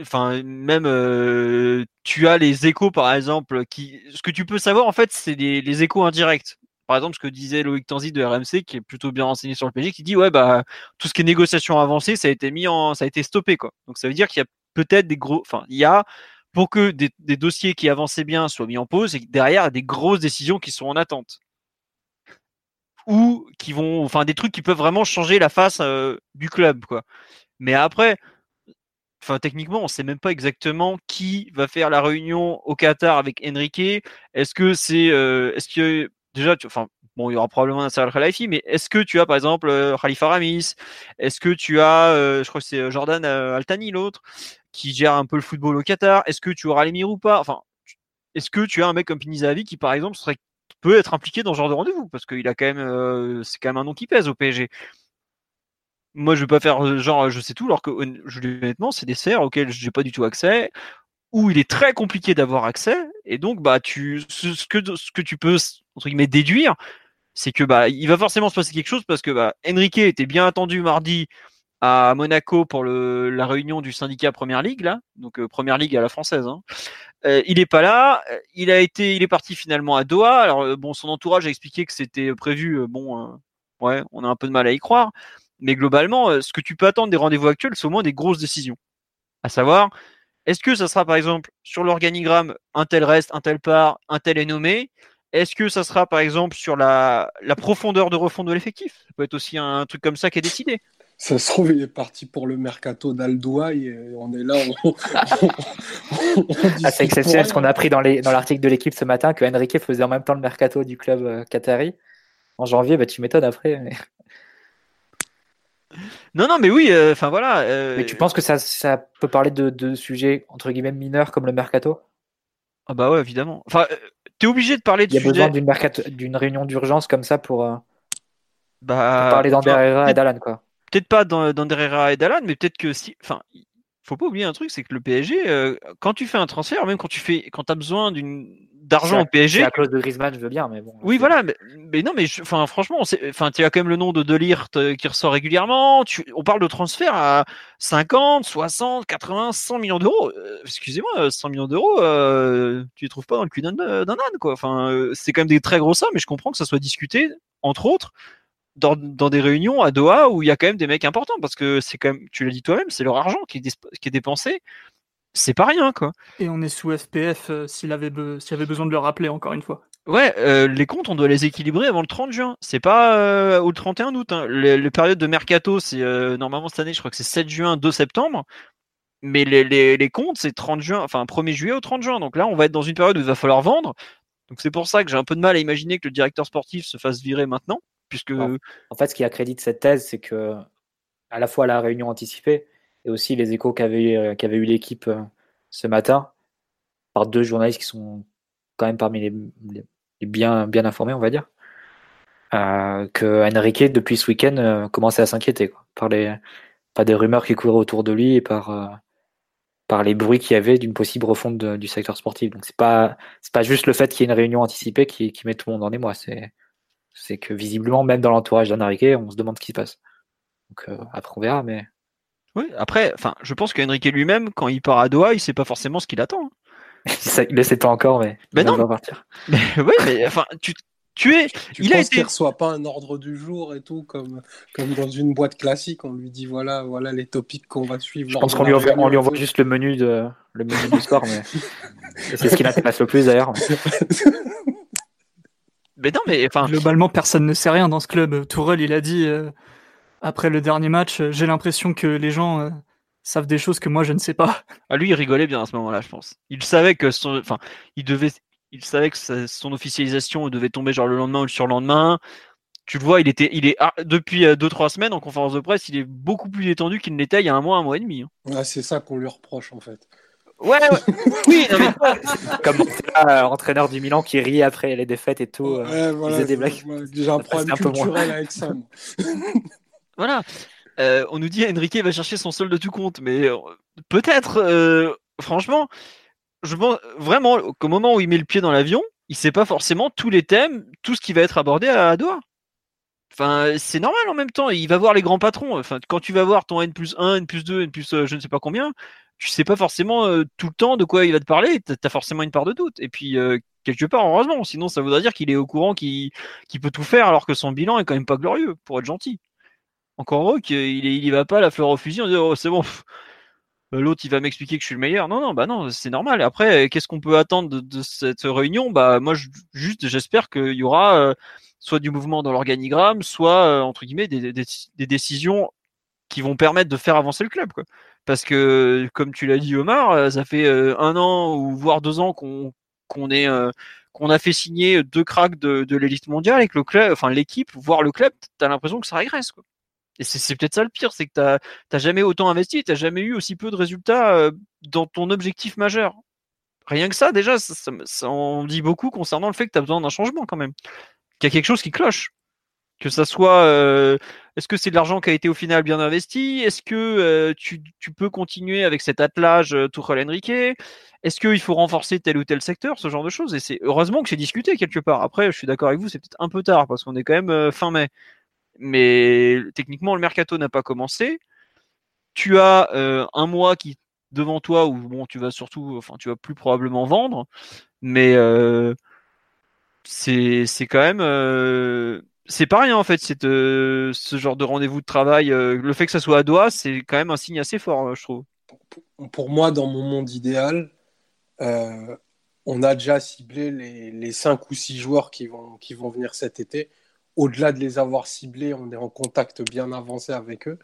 enfin, même euh, tu as les échos, par exemple, qui, ce que tu peux savoir en fait, c'est les, les échos indirects. Par exemple, ce que disait Loïc Tanzi de RMC, qui est plutôt bien renseigné sur le PSG, qui dit ouais bah tout ce qui est négociation avancée, ça a été mis en, ça a été stoppé quoi. Donc ça veut dire qu'il y a peut-être des gros, enfin il y a pour que des, des dossiers qui avançaient bien soient mis en pause et que derrière il y a des grosses décisions qui sont en attente ou qui vont, enfin des trucs qui peuvent vraiment changer la face euh, du club quoi. Mais après, enfin techniquement, on sait même pas exactement qui va faire la réunion au Qatar avec Enrique. Est-ce que c'est, euh, est-ce que déjà, tu, enfin bon, il y aura probablement un Al Khalifi, mais est-ce que tu as par exemple euh, Khalifa Ramis? Est-ce que tu as, euh, je crois que c'est Jordan Altani l'autre qui gère un peu le football au Qatar? Est-ce que tu auras l'émir ou pas? Enfin, est-ce que tu as un mec comme Pinizavi qui par exemple serait peut être impliqué dans ce genre de rendez-vous parce qu'il a quand même, euh, c'est quand même un nom qui pèse au PSG moi je vais pas faire euh, genre je sais tout alors que honnêtement c'est des serres auxquelles j'ai pas du tout accès où il est très compliqué d'avoir accès et donc bah tu ce, que ce que tu peux entre guillemets déduire c'est que bah il va forcément se passer quelque chose parce que bah Enrique était bien attendu mardi à Monaco pour la réunion du syndicat Première Ligue là donc euh, Première Ligue à la française hein. Euh, il est pas là. Euh, il a été il est parti finalement à Doha. Alors euh, bon son entourage a expliqué que c'était prévu bon ouais on a un peu de mal à y croire. Mais globalement, ce que tu peux attendre des rendez-vous actuels, c'est au moins des grosses décisions. À savoir, est-ce que ça sera par exemple sur l'organigramme un tel reste, un tel part, un tel est nommé? Est-ce que ça sera par exemple sur la, la profondeur de refonte de l'effectif? Ça peut être aussi un, truc comme ça qui est décidé. Ça se trouve, il est parti pour le mercato d'Aldouaï et on est là. On, on- on Ah, c'est exceptionnel ce qu'on a appris dans les- dans l'article de l'équipe ce matin que Enrique faisait en même temps le mercato du club euh, qatari. En janvier, bah, tu m'étonnes après. Mais, Non, non, mais oui, euh, enfin voilà. euh, mais tu penses que ça, ça peut parler de, de sujets entre guillemets mineurs comme le mercato? Ah bah ouais, évidemment. Enfin, euh, t'es obligé de parler de Il y a besoin d'une réunion d'urgence comme ça pour, euh, pour Bah, parler d'Ander enfin, Herrera et d'Alan. quoi. Peut-être pas dans, dans Herrera et Dalan, mais peut-être que si. Enfin, faut pas oublier un truc, c'est que le PSG, euh, quand tu fais un transfert, même quand tu fais, quand as besoin d'une d'argent au PSG, C'est la clause de Griezmann, je veux bien, mais bon. Oui, voilà, mais, mais non, mais enfin, franchement, enfin, tu as quand même le nom de Delirte euh, qui ressort régulièrement. Tu, on parle de transfert à 50, 60, 80, 100 millions d'euros. Euh, Excusez-moi, euh, 100 millions d'euros, euh, tu les trouves pas dans le cul d'un d'un âne, quoi. Enfin, c'est quand même des très gros sommes, mais je comprends que ça soit discuté, entre autres, dans, dans des réunions à Doha où il y a quand même des mecs importants, parce que c'est quand même, tu l'as dit toi-même, c'est leur argent qui est, qui est dépensé. C'est pas rien, quoi. Et on est sous FPF euh, s'il avait, be- avait besoin de le rappeler encore une fois. Ouais, euh, les comptes, on doit les équilibrer avant le 30 juin. C'est pas euh, au 31 août. Hein. Les périodes de mercato, c'est euh, normalement cette année, je crois que c'est 7 juin, 2 septembre. Mais les, les, les comptes, c'est 30 juin, enfin 1er juillet au 30 juin. Donc là, on va être dans une période où il va falloir vendre. Donc c'est pour ça que j'ai un peu de mal à imaginer que le directeur sportif se fasse virer maintenant, puisque. En fait, ce qui accrédite cette thèse, c'est que à la fois la réunion anticipée et aussi les échos qu'avait eu, qu'avait eu l'équipe euh, ce matin par deux journalistes qui sont quand même parmi les, bien, bien informés, on va dire, euh, que Enrique, depuis ce week-end, euh, commençait à s'inquiéter par, les, par des rumeurs qui couraient autour de lui et par, euh, par les bruits qu'il y avait d'une possible refonte du secteur sportif. Donc, c'est pas, pas juste le fait qu'il y ait une réunion anticipée qui, qui met tout le monde en émoi. C'est, C'est que visiblement, même dans l'entourage d'Enrique, on se demande ce qui se passe. Donc euh, après, on verra, mais. Oui, après, enfin, je pense qu'Enrique lui-même, quand il part à Doha, il sait pas forcément ce qu'il attend. hein. il ne sait pas encore, mais. Ben il non. va partir. Mais oui, mais enfin, tu, tu es. Tu Il a penses été- qu'il reçoit pas un ordre du jour et tout, comme, comme dans une boîte classique, on lui dit voilà, voilà les topics qu'on va suivre. Je pense qu'on lui envoie, on lui envoie juste le menu, de, le menu du sport, mais c'est ce qui l'intéresse le plus d'ailleurs. Mais non, mais enfin, Globalement, personne ne sait rien dans ce club. Tourelle, il a dit euh, après le dernier match, euh, j'ai l'impression que les gens euh, savent des choses que moi je ne sais pas. à lui, il rigolait bien à ce moment-là, je pense. Il savait que son, enfin, il devait, il savait que son officialisation devait tomber genre le lendemain ou le surlendemain. Tu le vois, il était, il est ah, depuis 2-3 semaines en conférence de presse, il est beaucoup plus détendu qu'il ne l'était il y a un mois, un mois et demi. hein. Ouais, c'est ça qu'on lui reproche en fait. Ouais, ouais. oui, non, mais Comme Montella, euh, entraîneur du Milan qui rit après les défaites et tout. euh. Ouais, voilà, faisait des blagues. J'ai un problème passait un peu moins. culturel avec ça. Voilà. Euh, on nous dit Enrique va chercher son solde de tout compte, mais euh, peut-être, euh, franchement, je pense vraiment qu'au moment où il met le pied dans l'avion, il sait pas forcément tous les thèmes, tout ce qui va être abordé à, Doha. Enfin, c'est normal en même temps. Il va voir les grands patrons. Enfin, quand tu vas voir ton N plus 1, N plus 2, N plus euh, je ne sais pas combien, tu sais pas forcément euh, tout le temps de quoi il va te parler. T'as as forcément une part de doute. Et puis, euh, quelque part, heureusement. Sinon, ça voudrait dire qu'il est au courant qu'il peut tout faire alors que son bilan est quand même pas glorieux, pour être gentil. Encore heureux qu'il il y va pas la fleur au fusil en disant oh, c'est bon. euh, L'autre il va m'expliquer que je suis le meilleur. Non, non, bah non, c'est normal. Après, qu'est-ce qu'on peut attendre de, cette réunion? Bah moi, juste, j'espère qu'il y aura euh, soit du mouvement dans l'organigramme, soit entre guillemets des, décisions qui vont permettre de faire avancer le club. Parce que, comme tu l'as dit, Omar, euh, ça fait euh, un an ou voire deux ans qu'on euh, a fait signer deux cracks de, l'élite mondiale et que le club, enfin l'équipe, voire le club, t'as l'impression que ça régresse. Quoi. Et c'est peut-être ça le pire, c'est que t'as t'as jamais autant investi, t'as jamais eu aussi peu de résultats dans ton objectif majeur. Rien que ça, déjà, ça, ça, ça en dit beaucoup concernant le fait que tu as besoin d'un changement quand même. Qu'il y a quelque chose qui cloche. Que ça soit, euh, est-ce que c'est de l'argent qui a été au final bien investi? Est-ce que euh, tu, peux continuer avec cet attelage euh, Tuchel Enrique? Est-ce qu'il faut renforcer tel ou tel secteur? Ce genre de choses. Et c'est heureusement que c'est discuté quelque part. Après, je suis d'accord avec vous, c'est peut-être un peu tard parce qu'on est quand même euh, fin mai. Mais techniquement, le mercato n'a pas commencé. Tu as un mois qui devant toi où bon, tu vas surtout, enfin, tu vas plus probablement vendre, mais c'est quand même c'est pas rien en fait euh, ce genre de rendez-vous de travail euh, le fait que ça soit à Doha c'est quand même un signe assez fort euh, je trouve Pour moi, dans mon monde idéal, on a déjà ciblé les, les 5 ou 6 joueurs qui vont, qui vont venir cet été. Au-delà de les avoir ciblés, on est en contact bien avancé avec eux.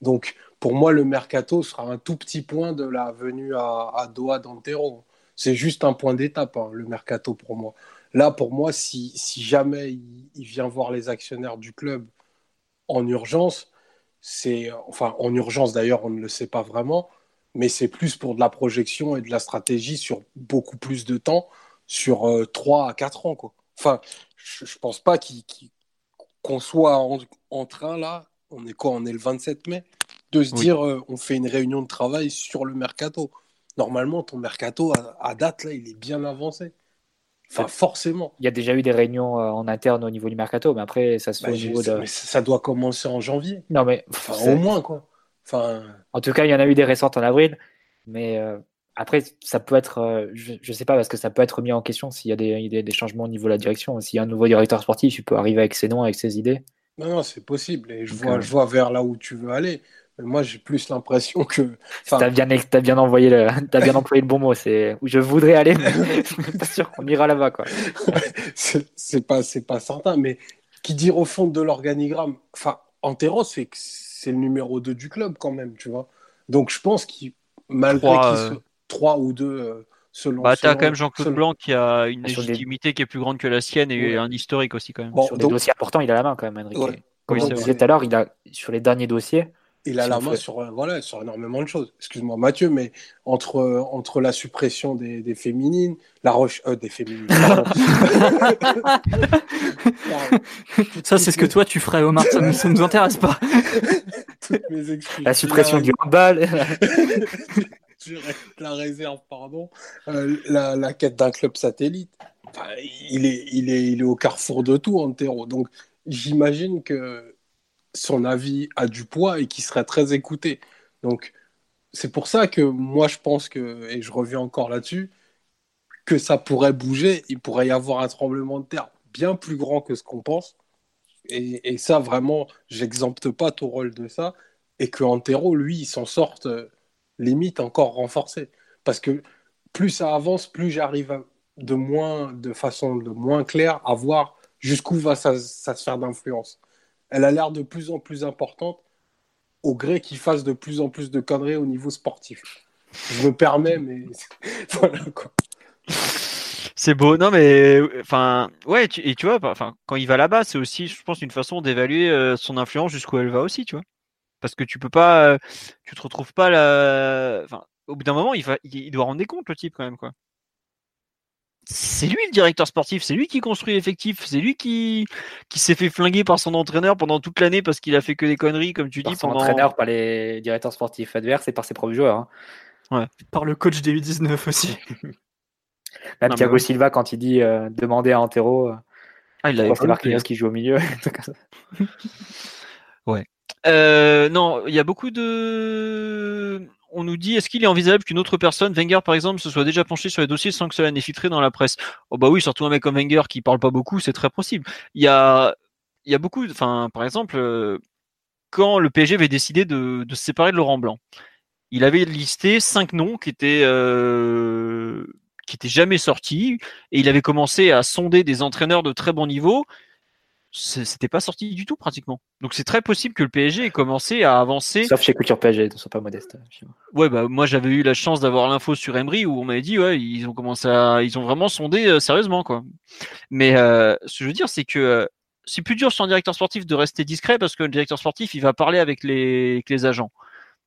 Donc, pour moi, le mercato sera un tout petit point de la venue à, à Doha d'Antero. C'est juste un point d'étape, hein, le mercato pour moi. Là, pour moi, si, si jamais il, il vient voir les actionnaires du club en urgence, c'est enfin en urgence d'ailleurs, on ne le sait pas vraiment, mais c'est plus pour de la projection et de la stratégie sur beaucoup plus de temps, sur euh, 3 à 4 ans. Quoi. Enfin, je, je pense pas qu'il- qu'il- qu'on soit en, en train là, on est quoi On est le 27 mai, de se Oui. dire euh, on fait une réunion de travail sur le mercato. Normalement, ton mercato à, à date là, il est bien avancé. Enfin, forcément. Il y a déjà eu des réunions euh, en interne au niveau du mercato, mais après, ça se fait Bah, au niveau de. mais ça doit commencer en janvier. Non, mais Enfin, au moins, quoi. Enfin, En tout cas, il y en a eu des récentes en avril, mais euh, après, ça peut être, euh, je, je sais pas, parce que ça peut être mis en question s'il y a des, des, des changements au niveau de la direction. S'il y a un nouveau directeur sportif, il peut arriver avec ses noms, avec ses idées. non, non, c'est possible. Et je vois, je vois vers là où tu veux aller. Moi, j'ai plus l'impression que. Enfin, T'as bien, t'as bien envoyé le, t'as bien employé le bon mot. C'est où je voudrais aller, mais je suis pas sûr qu'on ira là-bas, quoi. c'est pas, c'est pas certain. Mais qui dire au fond de l'organigramme, enfin, Antero, c'est que c'est le numéro 2 du club quand même, tu vois. Donc je pense qu'il, malgré Trois, qu'il euh, trois ou deux euh, selon. bah t'as quand même Jean-Claude selon- Blanc qui a une Sur des- légitimité qui est plus grande que la sienne et Ouais. un historique aussi quand même Bon, sur des dossiers importants, il a la main quand même, Enrique. Ouais. Comme Oui, on c'est disait vrai. tout à l'heure, il a sur les derniers dossiers. Il a la main fait- sur, euh, voilà, sur énormément de choses. Excuse-moi Mathieu, mais entre, euh, entre la suppression des, des féminines, la roche, euh, des féminines. Ça, c'est ce que toi tu ferais, Omar. Ça, nous- ça nous intéresse pas. Toutes mes excuses. La suppression La- du handball. la réserve, pardon. Euh, la, la quête d'un club satellite. enfin, il, est, il, est, il est au carrefour de tout, Antero. Donc, j'imagine que son avis a du poids et qu'il serait très écouté. Donc, c'est pour ça que moi, je pense que, et je reviens encore là-dessus, que ça pourrait bouger. Il pourrait y avoir un tremblement de terre bien plus grand que ce qu'on pense. Et, et, ça, vraiment, j'exempte pas ton rôle de ça. Et que Antero, lui, il s'en sorte euh, limite encore renforcé. Parce que plus ça avance, plus j'arrive de moins, de façon de moins claire à voir jusqu'où va sa, sa sphère d'influence. Elle a l'air de plus en plus importante au gré qu'il fasse de plus en plus de conneries au niveau sportif. Je me permets, mais voilà quoi. C'est beau, non mais enfin ouais, et tu vois, enfin quand il va là-bas, c'est aussi, je pense, une façon d'évaluer euh, son influence jusqu'où elle va aussi, tu vois. Parce que tu peux pas, euh, tu te retrouves pas là, enfin au bout d'un moment, il, va, il doit rendre des comptes le type quand même quoi c'est lui le directeur sportif, c'est lui qui construit l'effectif, c'est lui qui, qui s'est fait flinguer par son entraîneur pendant toute l'année parce qu'il a fait que des conneries, comme tu par dis. Son pendant... entraîneur, par les directeurs sportifs adverses et par ses propres joueurs. Hein. Ouais. Par le coach des U19 aussi. Même non, Thiago Silva, quand il dit euh, demander à Antero, euh, ah, il c'est Marquinhos qui joue au milieu. ouais. Euh, non, il y a beaucoup de on nous dit est-ce qu'il est envisageable qu'une autre personne, Wenger par exemple, se soit déjà penché sur les dossiers sans que cela n'ait filtré dans la presse? Oh bah oui, surtout un mec comme Wenger qui parle pas beaucoup, c'est très possible. Il y a, il y a beaucoup, enfin par exemple, euh, quand le PSG avait décidé de, se séparer de Laurent Blanc, il avait listé cinq noms qui étaient euh, qui étaient jamais sortis et il avait commencé à sonder des entraîneurs de très bon niveau c'était pas sorti du tout pratiquement. Donc c'est très possible que le PSG ait commencé à avancer. Sauf chez Culture PSG, ne sois pas modeste. Ouais, bah moi j'avais eu la chance d'avoir l'info sur Emery où on m'avait dit ouais ils ont commencé à, ils ont vraiment sondé euh, sérieusement quoi. Mais euh, ce que je veux dire c'est que euh, c'est plus dur sur un directeur sportif de rester discret parce que le directeur sportif il va parler avec les, avec les agents.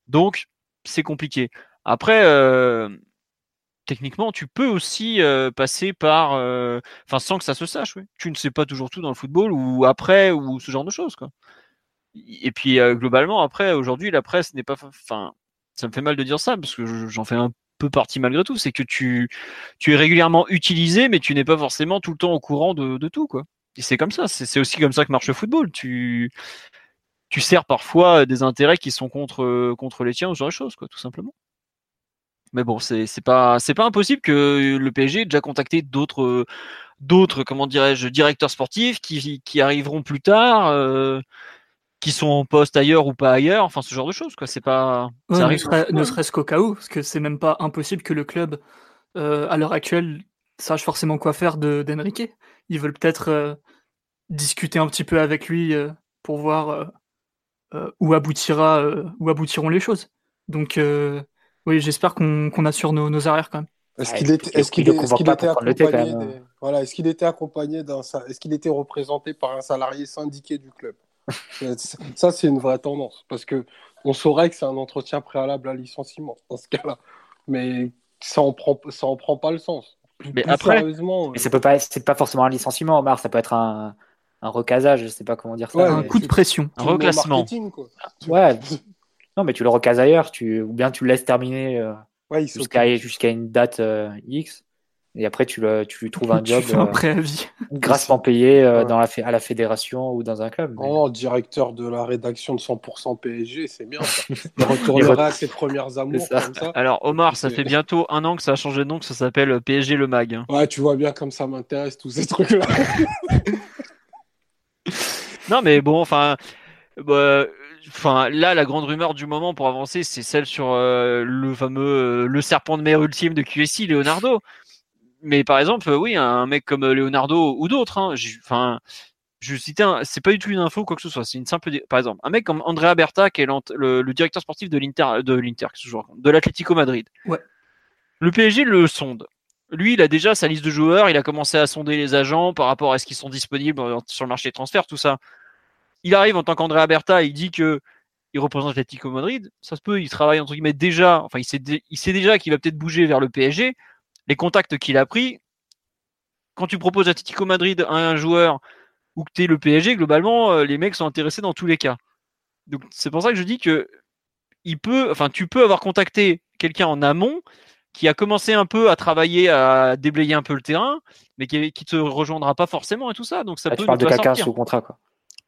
Donc c'est compliqué. Après euh, techniquement, tu peux aussi euh, passer par, euh, enfin, sans que ça se sache. Ouais. Tu ne sais pas toujours tout dans le football ou après ou ce genre de choses. Et puis euh, globalement, après, aujourd'hui, la presse n'est pas, enfin, ça me fait mal de dire ça parce que j'en fais un peu partie malgré tout. C'est que tu, tu es régulièrement utilisé, mais tu n'es pas forcément tout le temps au courant de, tout, quoi. Et c'est comme ça. C'est aussi comme ça que marche le football. Tu, tu sers parfois des intérêts qui sont contre contre les tiens ou ce genre de choses, tout simplement. Mais bon, c'est c'est pas c'est pas impossible que le PSG ait déjà contacté d'autres d'autres comment dirais-je directeurs sportifs qui qui arriveront plus tard. Euh, qui sont en poste ailleurs ou pas ailleurs, enfin ce genre de choses quoi. C'est pas. Ouais, ça ne arrive. serait- ne serait-ce qu'au cas où, parce que c'est même pas impossible que le club, euh, à l'heure actuelle, sache forcément quoi faire de d'Enrique. Ils veulent peut-être euh, discuter un petit peu avec lui euh, pour voir euh, euh, où aboutira, euh, où aboutiront les choses. Donc euh, oui, j'espère qu'on qu'on assure nos, nos arrières quand même. Est-ce qu'il était, est-ce qu'il accompagné des- voilà, est-ce qu'il était accompagné d'un, sa- est-ce qu'il était représenté par un salarié syndiqué du club? Euh, Ça, c'est une vraie tendance parce que on saurait que c'est un entretien préalable à licenciement dans ce cas-là, mais ça en prend, ça en prend pas le sens. Plus, Mais après- sérieusement, Mais ça peut pas, c'est pas forcément un licenciement, Omar. Ça peut être un, un recasage. Je sais pas comment dire ça. Ouais, un coup de pression. un reclassement. quoi. Ouais. Non, mais tu le recases ailleurs. Tu, ou bien tu le laisses terminer euh, Ouais, jusqu'à une date euh, X. Et après, tu, le, tu lui trouves un tu job un euh, préavis. grassement payé euh, Ouais. dans la, à la fédération ou dans un club. mais- Oh, directeur de la rédaction de 100% PSG, c'est bien ça. Il retournera à ses premières amours C'est ça. comme ça. Alors Omar, ça fait bientôt un an que ça a changé de nom, que ça s'appelle PSG le Mag. hein. Ouais, tu vois bien comme ça m'intéresse tous ces trucs-là. Non, mais bon, enfin, bah, enfin, là, la grande rumeur du moment pour avancer, c'est celle sur euh, le fameux euh, le serpent de mer ultime de QSI, Leonardo. Mais par exemple, euh, oui, un mec comme Leonardo ou d'autres, hein, enfin, je citais, c'est pas du tout une info ou quoi que ce soit, c'est une simple, par exemple, un mec comme Andrea Berta, qui est le, le directeur sportif de l'Inter, de l'Inter, de l'Atlético Madrid. Ouais. Le PSG le sonde. Lui, il a déjà sa liste de joueurs, il a commencé à sonder les agents par rapport à ce qu'ils sont disponibles sur le marché des transferts, tout ça. Il arrive en tant qu'Andrea Berta, il dit que il représente l'Atlético Madrid. Ça se peut, il travaille entre guillemets déjà, enfin, il sait, dé- il sait déjà qu'il va peut-être bouger vers le PSG. Les contacts qu'il a pris, quand tu proposes Atlético Madrid à un joueur ou que tu es le PSG, globalement, euh, les mecs sont intéressés dans tous les cas. Donc, c'est pour ça que je dis que il peut, enfin, tu peux avoir contacté quelqu'un en amont qui a commencé un peu à travailler, à déblayer un peu le terrain, mais qui, qui te rejoindra pas forcément et tout ça. Donc ça Ah, peut tu parles ne de quelqu'un sous contrat, quoi.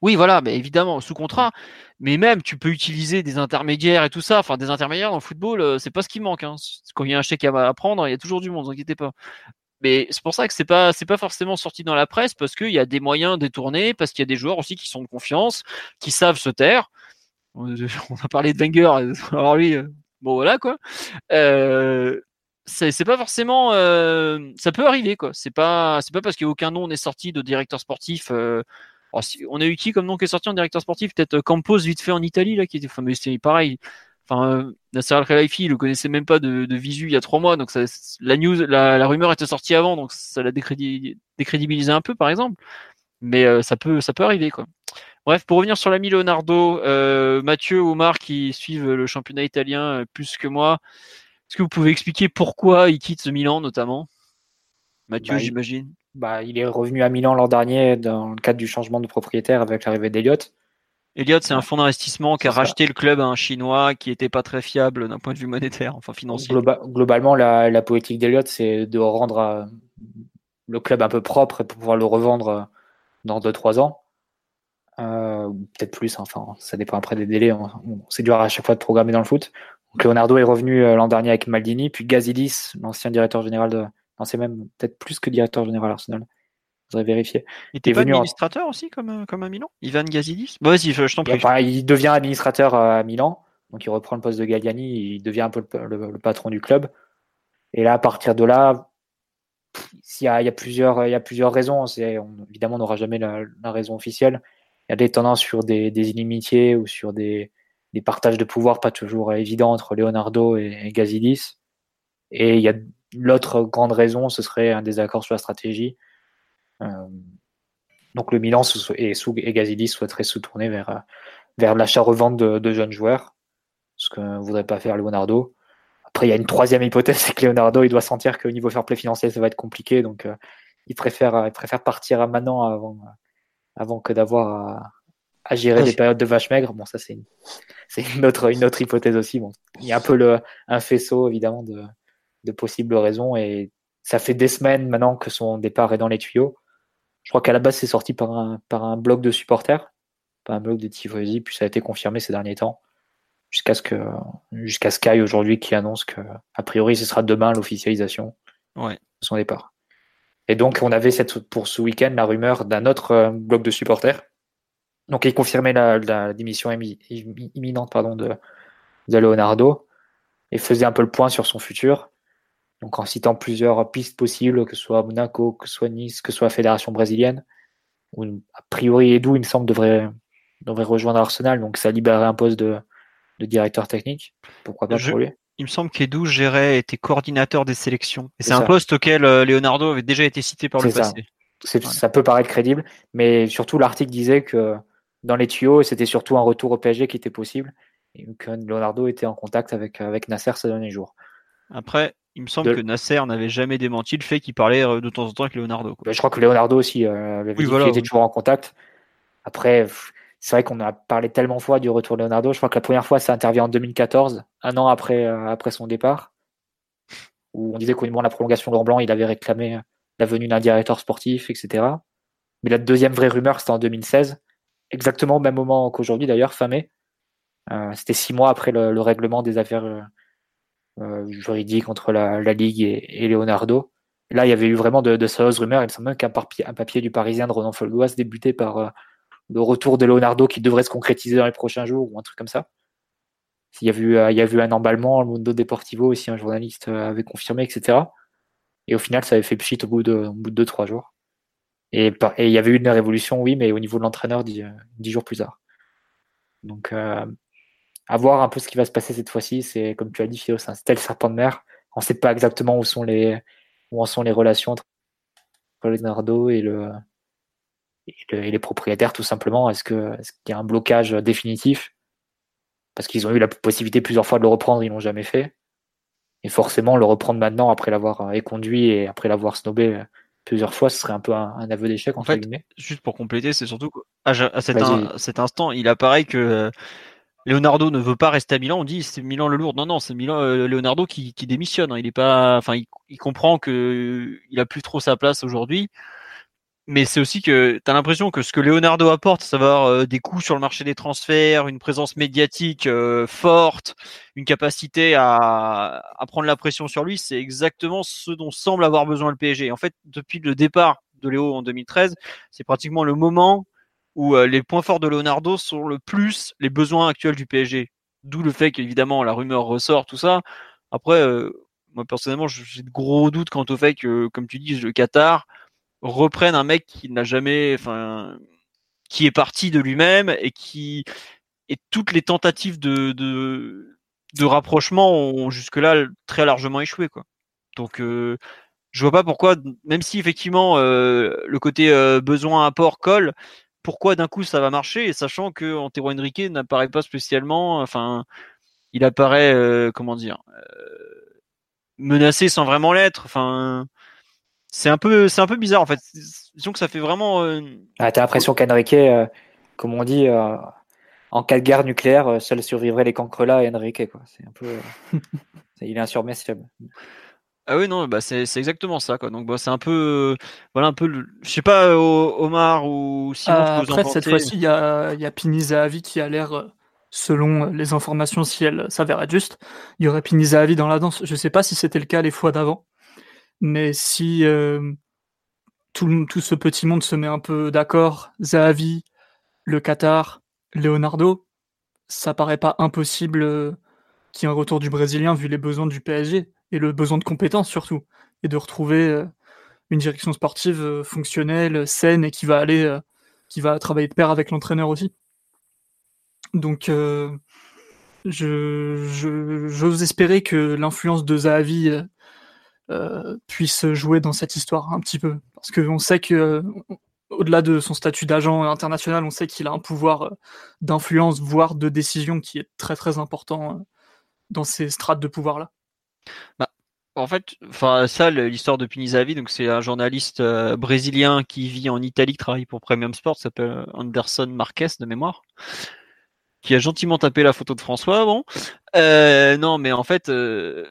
Oui, voilà, mais évidemment, sous contrat. Mais même, tu peux utiliser des intermédiaires et tout ça. Enfin, des intermédiaires dans le football, euh, c'est pas ce qui manque. Hein. Quand il y a un chèque à prendre, il y a toujours du monde, ne vous inquiétez pas. Mais c'est pour ça que c'est pas, pas forcément sorti dans la presse parce qu'il y a des moyens détournés, parce qu'il y a des joueurs aussi qui sont de confiance, qui savent se taire. On a parlé de Wenger, alors lui, euh, bon voilà quoi. Euh, c'est pas forcément, euh, ça peut arriver quoi. C'est pas, pas parce qu'aucun nom n'est sorti de directeur sportif. euh, alors, si- on a eu qui comme nom qui est sorti en directeur sportif? Peut-être euh, Campos vite fait en Italie là, qui était, enfin, mais c'est pareil. Enfin, euh, Nasser Al Khelaifi, il le connaissait même pas de, de visu il y a trois mois, donc ça, la news, la, la rumeur était sortie avant, donc ça l'a décrédi- décrédibilisé un peu par exemple. Mais euh, ça peut, ça peut arriver quoi. Bref, pour revenir sur l'ami Leonardo, euh, Mathieu, Omar qui suivent le championnat italien euh, plus que moi, est-ce que vous pouvez expliquer pourquoi il quitte ce Milan notamment? Mathieu, Bah, j'imagine. Bah, il est revenu à Milan l'an dernier dans le cadre du changement de propriétaire avec l'arrivée d'Eliott. Elliott, c'est un fonds d'investissement qui a ça. racheté le club à un Chinois qui était pas très fiable d'un point de vue monétaire, enfin financier. Globa- globalement, la, la politique d'Eliott, c'est de rendre euh, le club un peu propre pour pouvoir le revendre euh, dans 2-3 ans. Euh, Peut-être plus, hein, enfin, ça dépend après des délais. C'est dur à chaque fois de programmer dans le foot. Donc, Leonardo est revenu euh, l'an dernier avec Maldini, puis Gazidis, l'ancien directeur général de. Non, c'est même peut-être plus que directeur général Arsenal. Je voudrais vérifier. Il était pas venu en- administrateur aussi comme, euh, comme à Milan? Ivan Gazidis? Bah, Vas-y, je, je t'en prie. il devient administrateur euh, à Milan, donc il reprend le poste de Galliani, il devient un peu le, le- le patron du club. Et là, à partir de là, il y a, il y a plusieurs, il y a plusieurs raisons. C'est, on- évidemment, on n'aura jamais la, la raison officielle. Il y a des tendances sur des, des inimitiés ou sur des, des partages de pouvoir pas toujours évidents entre Leonardo et, et Gazidis. Et il y a l'autre grande raison, ce serait un désaccord sur la stratégie. Euh, donc le Milan et, et Gazidis souhaiterait se tourner vers, euh, vers l'achat-revente de, de jeunes joueurs, ce que ne voudrait pas faire Leonardo. Après, il y a une troisième hypothèse, c'est que Leonardo, il doit sentir qu'au niveau fair play financier, ça va être compliqué, donc euh, il, préfère, il préfère partir à maintenant avant, avant que d'avoir à, à gérer Ah, des je- périodes de vache maigre. Bon, ça, c'est une, autre, une autre hypothèse aussi. Bon, il y a un peu le, un faisceau, évidemment, de, de possibles raisons, et ça fait des semaines maintenant que son départ est dans les tuyaux. Je crois qu'à la base, c'est sorti par un, par un blog de supporters, pas un blog de tifosi, puis ça a été confirmé ces derniers temps, jusqu'à ce que jusqu'à Sky aujourd'hui qui annonce que a priori ce sera demain l'officialisation Ouais. de son départ. Et donc on avait cette pour ce week-end la rumeur d'un autre euh, blog de supporters. Donc il confirmait la, la démission immi- immi- imminente pardon de, de Leonardo et faisait un peu le point sur son futur. Donc en citant plusieurs pistes possibles, que ce soit Monaco, que ce soit Nice, que ce soit la fédération brésilienne, où a priori Edu, il me semble, devrait, devrait rejoindre Arsenal, donc ça libérerait un poste de, de directeur technique. Pourquoi pas Je- pour lui? Il me semble qu'Edu gérait, était coordinateur des sélections. Et C'est un poste auquel euh, Leonardo avait déjà été cité par le ça. passé. Voilà. Ça peut paraître crédible, mais surtout l'article disait que dans les tuyaux, c'était surtout un retour au PSG qui était possible, et que Leonardo était en contact avec, avec Nasser ces derniers jours. Après, il me semble De- que Nasser n'avait jamais démenti le fait qu'il parlait euh, de temps en temps avec Leonardo. quoi. Ben, je crois que Leonardo aussi euh, avait Oui, dit voilà, qu'il était oui. toujours en contact. Après, c'est vrai qu'on a parlé tellement de fois du retour de Leonardo. Je crois que la première fois, ça intervient en 2014, un an après, euh, après son départ, où on disait qu'au moment de la prolongation de Blanc, il avait réclamé la venue d'un directeur sportif, etc. Mais la deuxième vraie rumeur, c'était en 2016, exactement au même moment qu'aujourd'hui d'ailleurs, fin mai. Euh, c'était six mois après le, le règlement des affaires euh, euh, juridiques entre la, la Ligue et, et Leonardo. Là, il y avait eu vraiment de, de sérieuses rumeurs. Il me semble même qu'un papier, un papier du Parisien de Ronan Folgoas débutait par euh, le retour de Leonardo qui devrait se concrétiser dans les prochains jours ou un truc comme ça. Il y a euh, il y a eu un emballement, le Mundo Deportivo aussi, un journaliste euh, avait confirmé, etc. Et au final, ça avait fait pchit au bout de, au bout de deux, trois jours. Et, et il y avait eu une révolution, oui, mais au niveau de l'entraîneur, dix, euh, dix jours plus tard. Donc, euh, à voir un peu ce qui va se passer cette fois-ci. C'est, comme tu as dit, Philo, c'est un tel serpent de mer. On ne sait pas exactement où sont les, où en sont les relations entre Leonardo et le, et, le- et les propriétaires, tout simplement. Est-ce que, est-ce qu'il y a un blocage définitif? Parce qu'ils ont eu la possibilité plusieurs fois de le reprendre, ils l'ont jamais fait. Et forcément, le reprendre maintenant, après l'avoir euh, éconduit et après l'avoir snobé euh, plusieurs fois, ce serait un peu un, un aveu d'échec, En fait, guillemets. Juste pour compléter, c'est surtout à cet, in- cet instant, il apparaît que euh, Leonardo ne veut pas rester à Milan, on dit c'est Milan le lourd. Non, non, c'est Milan euh, Leonardo qui, qui, démissionne. Hein. Il est pas, enfin, il, comprend que il a plus trop sa place aujourd'hui. Mais c'est aussi que tu as l'impression que ce que Leonardo apporte, ça va avoir euh, des coûts sur le marché des transferts, une présence médiatique euh, forte, une capacité à, à prendre la pression sur lui, c'est exactement ce dont semble avoir besoin le PSG. En fait, depuis le départ de Léo en 2013, c'est pratiquement le moment où euh, les points forts de Leonardo sont le plus les besoins actuels du PSG. D'où le fait qu'évidemment la rumeur ressort, tout ça. Après, euh, moi personnellement, j'ai de gros doutes quant au fait que, comme tu dis, le Qatar reprenne un mec qui n'a jamais, enfin, qui est parti de lui-même et qui et toutes les tentatives de, de, rapprochement ont jusque-là très largement échoué, quoi. Donc, euh, je vois pas pourquoi, même si effectivement le côté besoin apport colle, pourquoi d'un coup ça va marcher, et sachant que Antero Henrique n'apparaît pas spécialement, enfin, il apparaît, euh, comment dire, euh, menacé sans vraiment l'être. Enfin, c'est un peu, c'est un peu bizarre en fait. Disons que ça fait vraiment. Euh, ah, t'as l'impression qu'Henrique, comme on dit, en cas de guerre nucléaire, seul survivrait les cancrelats et Henrique, quoi. C'est un peu. il est insurmessible. Ah oui, non, bah c'est exactement ça. Quoi. Donc bah, c'est un peu. voilà, un peu. Je sais pas, Omar ou Simon, euh, Après, cette fois-ci, il y a, y a qui a l'air, euh, selon les informations, si elles s'avèrent justes, il y aurait Pini Zahavi dans la danse. Je sais pas si c'était le cas les fois d'avant, mais si euh, tout, tout, ce petit monde se met un peu d'accord, Zahavi, le Qatar, Leonardo, ça paraît pas impossible qu'il y ait un retour du Brésilien vu les besoins du PSG et le besoin de compétences surtout, et de retrouver euh, une direction sportive euh, fonctionnelle, saine et qui va aller, euh, qui va travailler de pair avec l'entraîneur aussi. Donc, je, j'ose espérer que l'influence de Zahavi puisse jouer dans cette histoire un petit peu, parce qu'on sait que au-delà de son statut d'agent international, on sait qu'il a un pouvoir d'influence, voire de décision qui est très très important dans ces strates de pouvoir-là. Bah, en fait, enfin ça, l'histoire de Pinizavi, donc c'est un journaliste euh, brésilien qui vit en Italie, qui travaille pour Premium Sport, s'appelle Anderson Marques de mémoire, qui a gentiment tapé la photo de François. Bon, euh, non, mais en fait, euh,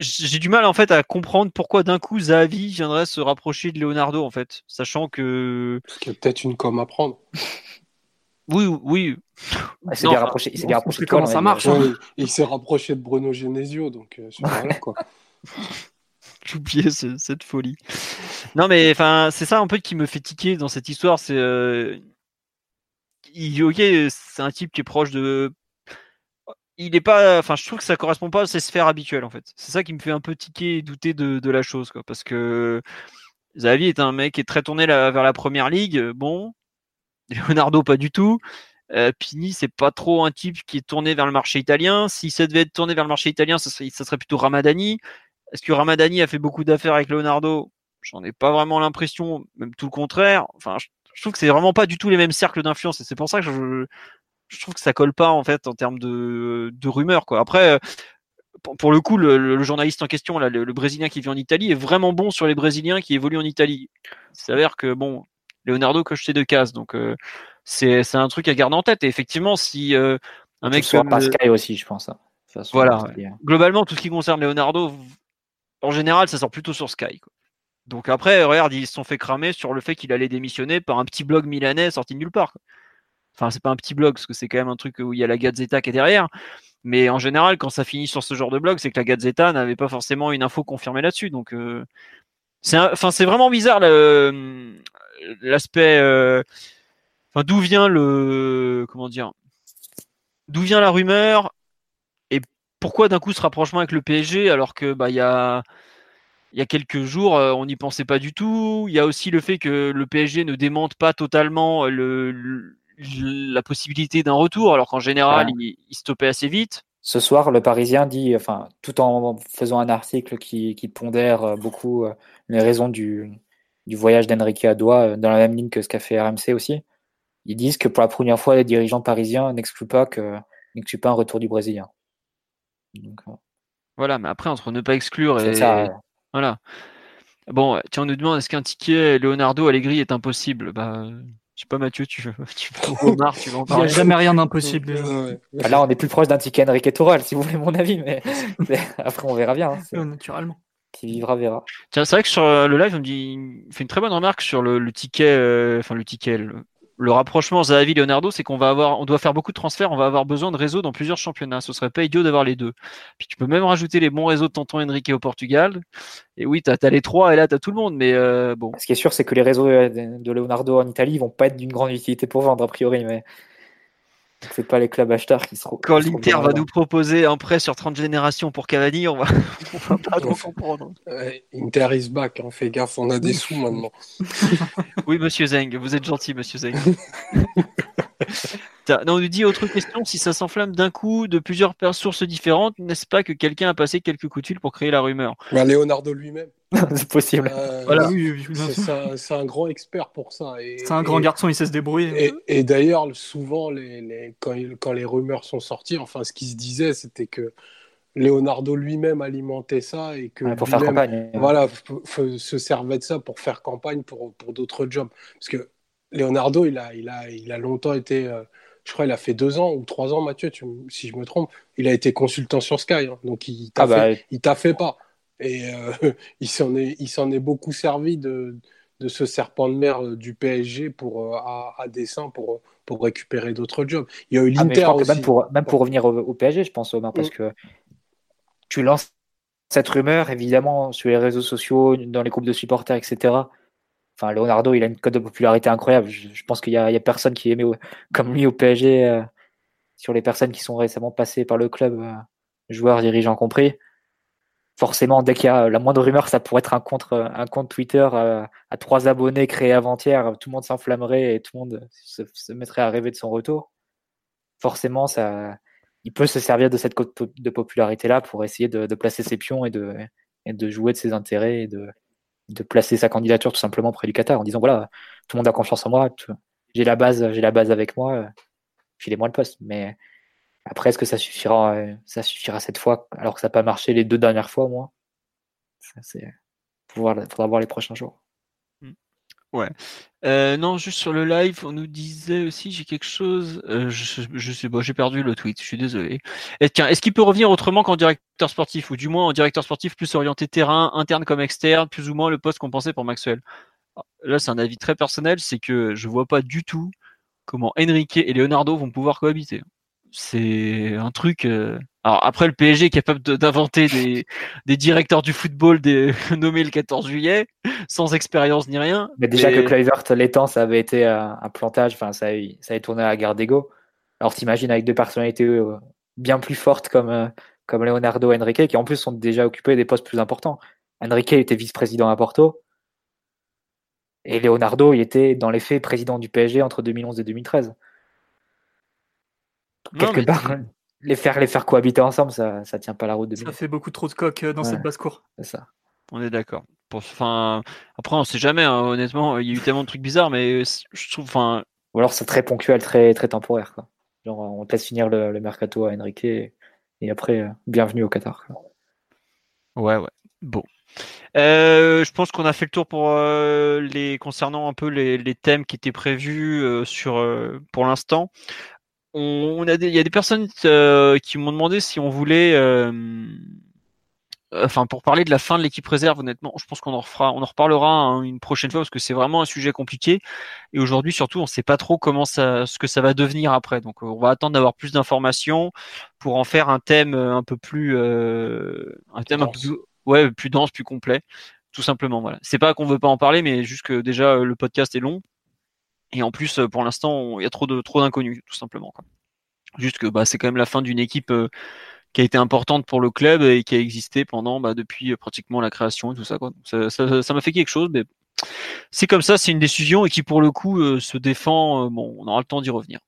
j'ai du mal en fait à comprendre pourquoi d'un coup Zavi viendrait se rapprocher de Leonardo en fait, sachant que parce qu'il y a peut-être une com à prendre. Oui, oui. Il s'est bien rapproché. Il s'est bien rapproché. Comment ça marche hein. Il s'est rapproché de Bruno Genesio, donc euh, quoi. J'ai oublié cette folie. Non, mais enfin, c'est ça un peu qui me fait tiquer dans cette histoire. C'est, euh... ok, c'est un type qui est proche de. Il est pas, enfin, je trouve que ça correspond pas à ses sphères habituelles en fait. C'est ça qui me fait un peu tiquer et douter de, de la chose, quoi, parce que Xavi est un mec qui est très tourné vers la première ligue. Bon, Leonardo, pas du tout. Euh, Pini, c'est pas trop un type qui est tourné vers le marché italien. Si ça devait être tourné vers le marché italien, ça serait, plutôt Ramadani. Est-ce que Ramadani a fait beaucoup d'affaires avec Leonardo? J'en ai pas vraiment l'impression, même tout le contraire. Enfin, je, trouve que c'est vraiment pas du tout les mêmes cercles d'influence et c'est pour ça que je, trouve que ça colle pas en fait en termes de, rumeurs. Après, pour, le coup, le, journaliste en question, là, le, Brésilien qui vit en Italie, est vraiment bon sur les Brésiliens qui évoluent en Italie. Il s'avère que bon, Leonardo coche ses deux cases. Donc euh, c'est un truc à garder en tête. Et effectivement, si euh, un mec soit pas Sky aussi, je pense. Hein. voilà. Globalement, tout ce qui concerne Leonardo, en général, ça sort plutôt sur Sky. Donc après, regarde, ils se sont fait cramer sur le fait qu'il allait démissionner par un petit blog milanais sorti de nulle part. Enfin, c'est pas un petit blog, parce que c'est quand même un truc où il y a la Gazzetta qui est derrière. Mais en général, quand ça finit sur ce genre de blog, c'est que la Gazzetta n'avait pas forcément une info confirmée là-dessus. Donc, euh, c'est enfin, c'est vraiment bizarre le, l'aspect, euh, enfin d'où vient le, comment dire, d'où vient la rumeur et pourquoi d'un coup ce rapprochement avec le PSG alors que bah il y a il y a quelques jours, euh, on n'y pensait pas du tout. Il y a aussi le fait que le PSG ne démente pas totalement le, la possibilité d'un retour, alors qu'en général, il, stoppait assez vite. Ce soir, le Parisien dit, enfin, tout en faisant un article qui, qui pondère beaucoup euh, les raisons du, du voyage d'Enrique à euh, dans la même ligne que ce qu'a fait RMC aussi. Ils disent que pour la première fois, les dirigeants parisiens n'excluent pas que n'excluent pas un retour du Brésilien. Euh. Voilà, mais après entre ne pas exclure et ça, voilà. Bon, tiens, on nous demande est-ce qu'un ticket Leonardo Allegri est impossible? Bah Je sais pas, Mathieu, tu veux, tu Omar, tu veux en parler. Il n'y a jamais rien d'impossible. Ah, là, on est plus proche d'un ticket Enrique Toral, si vous voulez mon avis, mais après, on verra bien. Hein, naturellement. Qui vivra, verra. Tiens, c'est vrai que sur le live, on me dit, il fait une très bonne remarque sur le, ticket, euh, enfin, le ticket, le rapprochement Zahavi-Leonardo, c'est qu'on va avoir, on doit faire beaucoup de transferts, on va avoir besoin de réseaux dans plusieurs championnats. Ce serait pas idiot d'avoir les deux. Puis tu peux même rajouter les bons réseaux de Tonton Enrique au Portugal. Et oui, tu as, les trois et là, tu as tout le monde. Mais euh, bon. Ce qui est sûr, c'est que les réseaux de Leonardo en Italie vont pas être d'une grande utilité pour vendre, a priori. Mais c'est pas les clubs acheteurs qui seront. Quand l'Inter va nous proposer un prêt sur 30 générations pour Cavani, on va, va pas trop comprendre. Inter is back, on hein, fait gaffe, on a des sous maintenant. oui, monsieur Zeng, vous êtes gentil, monsieur Zeng. on nous dit autre question, si ça s'enflamme d'un coup de plusieurs sources différentes, n'est-ce pas que quelqu'un a passé quelques coups de fil pour créer la rumeur? Bah, Leonardo lui-même. c'est possible. Euh, voilà, c'est un, grand expert pour ça. C'est un grand garçon, il sait se débrouiller. Et, d'ailleurs, souvent, les, quand, quand, les rumeurs sont sorties, enfin, ce qui se disait, c'était que Leonardo lui-même alimentait ça et que pour faire campagne. Voilà, se servait de ça pour faire campagne pour, pour d'autres jobs. Parce que Leonardo, il a, il a, il a longtemps été. Euh, je crois il a fait deux ans ou trois ans, Mathieu, si je me trompe. Il a été consultant sur Sky, hein. donc il t'a ah bah, fait, il t'a fait pas. Et euh, il s'en est, il s'en est beaucoup servi de, de ce serpent de mer euh, du PSG pour, euh, à, à, dessein pour, pour récupérer d'autres jobs. Il y a eu ah, l'Inter aussi. Même pour, même pour revenir au, PSG, je pense, Omar, parce mm. que tu lances cette rumeur, évidemment, sur les réseaux sociaux, dans les groupes de supporters, etc. Leonardo, il a une cote de popularité incroyable. Je, pense qu'il n'y a, personne qui aimait comme lui au PSG, sur les personnes qui sont récemment passées par le club, joueurs, dirigeants compris forcément, dès qu'il y a la moindre rumeur, ça pourrait être un compte, un compte Twitter euh, à trois abonnés créé avant-hier, tout le monde s'enflammerait et tout le monde se, mettrait à rêver de son retour. Forcément, ça, il peut se servir de cette cote de popularité-là pour essayer de, placer ses pions et de, de jouer de ses intérêts et de, de placer sa candidature tout simplement près du Qatar en disant voilà, tout le monde a confiance en moi, j'ai la base, j'ai la base avec moi, filez-moi le poste. Mais après, est-ce que ça suffira, euh, ça suffira cette fois, alors que ça n'a pas marché les deux dernières fois, moi C'est faudra voir les prochains jours. Ouais. Euh, non, juste sur le live, on nous disait aussi, j'ai quelque chose, euh, je, je, sais j'ai perdu le tweet, je suis désolé. Est-ce qu'il peut revenir autrement qu'en directeur sportif, ou du moins en directeur sportif plus orienté terrain, interne comme externe, plus ou moins le poste qu'on pensait pour Maxwell? Là, c'est un avis très personnel, c'est que je vois pas du tout comment Enrique et Leonardo vont pouvoir cohabiter c'est un truc. Euh, alors après, le PSG est capable d'inventer des, des, directeurs du football des, nommés le 14 juillet, sans expérience ni rien. Mais déjà que Kluivert, l'étang, ça avait été un, plantage, enfin, ça, ça avait tourné à la guerre d'ego. Alors t'imagines avec deux personnalités euh, bien plus fortes comme, euh, comme Leonardo et Enrique, qui en plus sont déjà occupés des postes plus importants. Enrique était vice-président à Porto. Et Leonardo, il était dans les faits président du PSG entre 2011 et 2013 quelque part, les faire, les faire cohabiter ensemble, ça, ça tient pas la route. De ça fait beaucoup trop de coq euh, dans cette basse-cour. C'est ça. On est d'accord. Enfin, après, on sait jamais, hein, honnêtement. Il y a eu tellement de trucs bizarres, mais je trouve. Enfin... Ou alors c'est très ponctuel, très, très temporaire. Quoi. Genre, on te laisse finir le, mercato à Enrique et, après, euh, bienvenue au Qatar. Ouais, ouais. Bon. Euh, je pense qu'on a fait le tour pour les concernant un peu les, les thèmes qui étaient prévus sur pour l'instant on, a il y a des personnes euh, qui m'ont demandé si on voulait, euh, enfin pour parler de la fin de l'équipe réserve, honnêtement, je pense qu'on en refera, on en reparlera hein, une prochaine fois parce que c'est vraiment un sujet compliqué. Et aujourd'hui, surtout, on ne sait pas trop comment ça, ce que ça va devenir après. Donc, on va attendre d'avoir plus d'informations pour en faire un thème euh, un peu plus, un thème un peu plus, ouais, plus dense, plus complet, tout simplement. Voilà. C'est pas qu'on veut pas en parler, mais juste que déjà le podcast est long et en plus, euh, pour l'instant, il y a trop de trop d'inconnus, tout simplement. Juste que bah, c'est quand même la fin d'une équipe euh, qui a été importante pour le club et qui a existé pendant bah, depuis euh, pratiquement la création et tout ça. Quoi. Ça m'a fait quelque chose, mais c'est comme ça, c'est une décision et qui pour le coup se défend. bon, on aura le temps d'y revenir.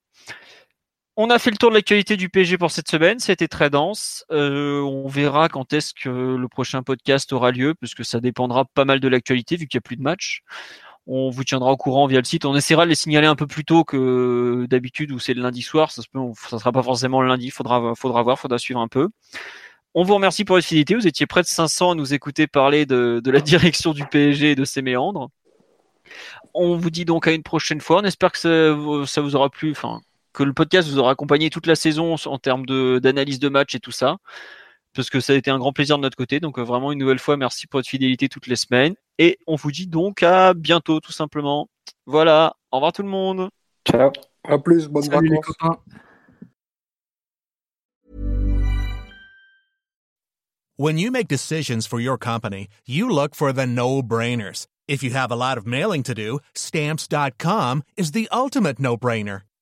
On a fait le tour de l'actualité du PSG pour cette semaine. C'était très dense. on verra quand est-ce que le prochain podcast aura lieu, puisque ça dépendra pas mal de l'actualité vu qu'il n'y a plus de matchs. On vous tiendra au courant via le site. On essaiera de les signaler un peu plus tôt que d'habitude où c'est le lundi soir. Ça ne sera pas forcément le lundi. Faudra, faudra voir, faudra suivre un peu. On vous remercie pour votre fidélité. Vous étiez près de 500 à nous écouter parler de, de la direction du PSG et de ses méandres. on vous dit donc à une prochaine fois. On espère que ça, ça vous aura plu, enfin, que le podcast vous aura accompagné toute la saison en termes d'analyse de, match et tout ça. Parce que ça a été un grand plaisir de notre côté. Donc, vraiment, une nouvelle fois, merci pour votre fidélité toutes les semaines. Et on vous dit donc à bientôt, tout simplement. Voilà. Au revoir tout le monde. Ciao. À plus. Bonne Salut les vacances. copains. When you make decisions for your company, you look for the no-brainers. If you have a lot of mailing to do, stamps.com is the ultimate no-brainer.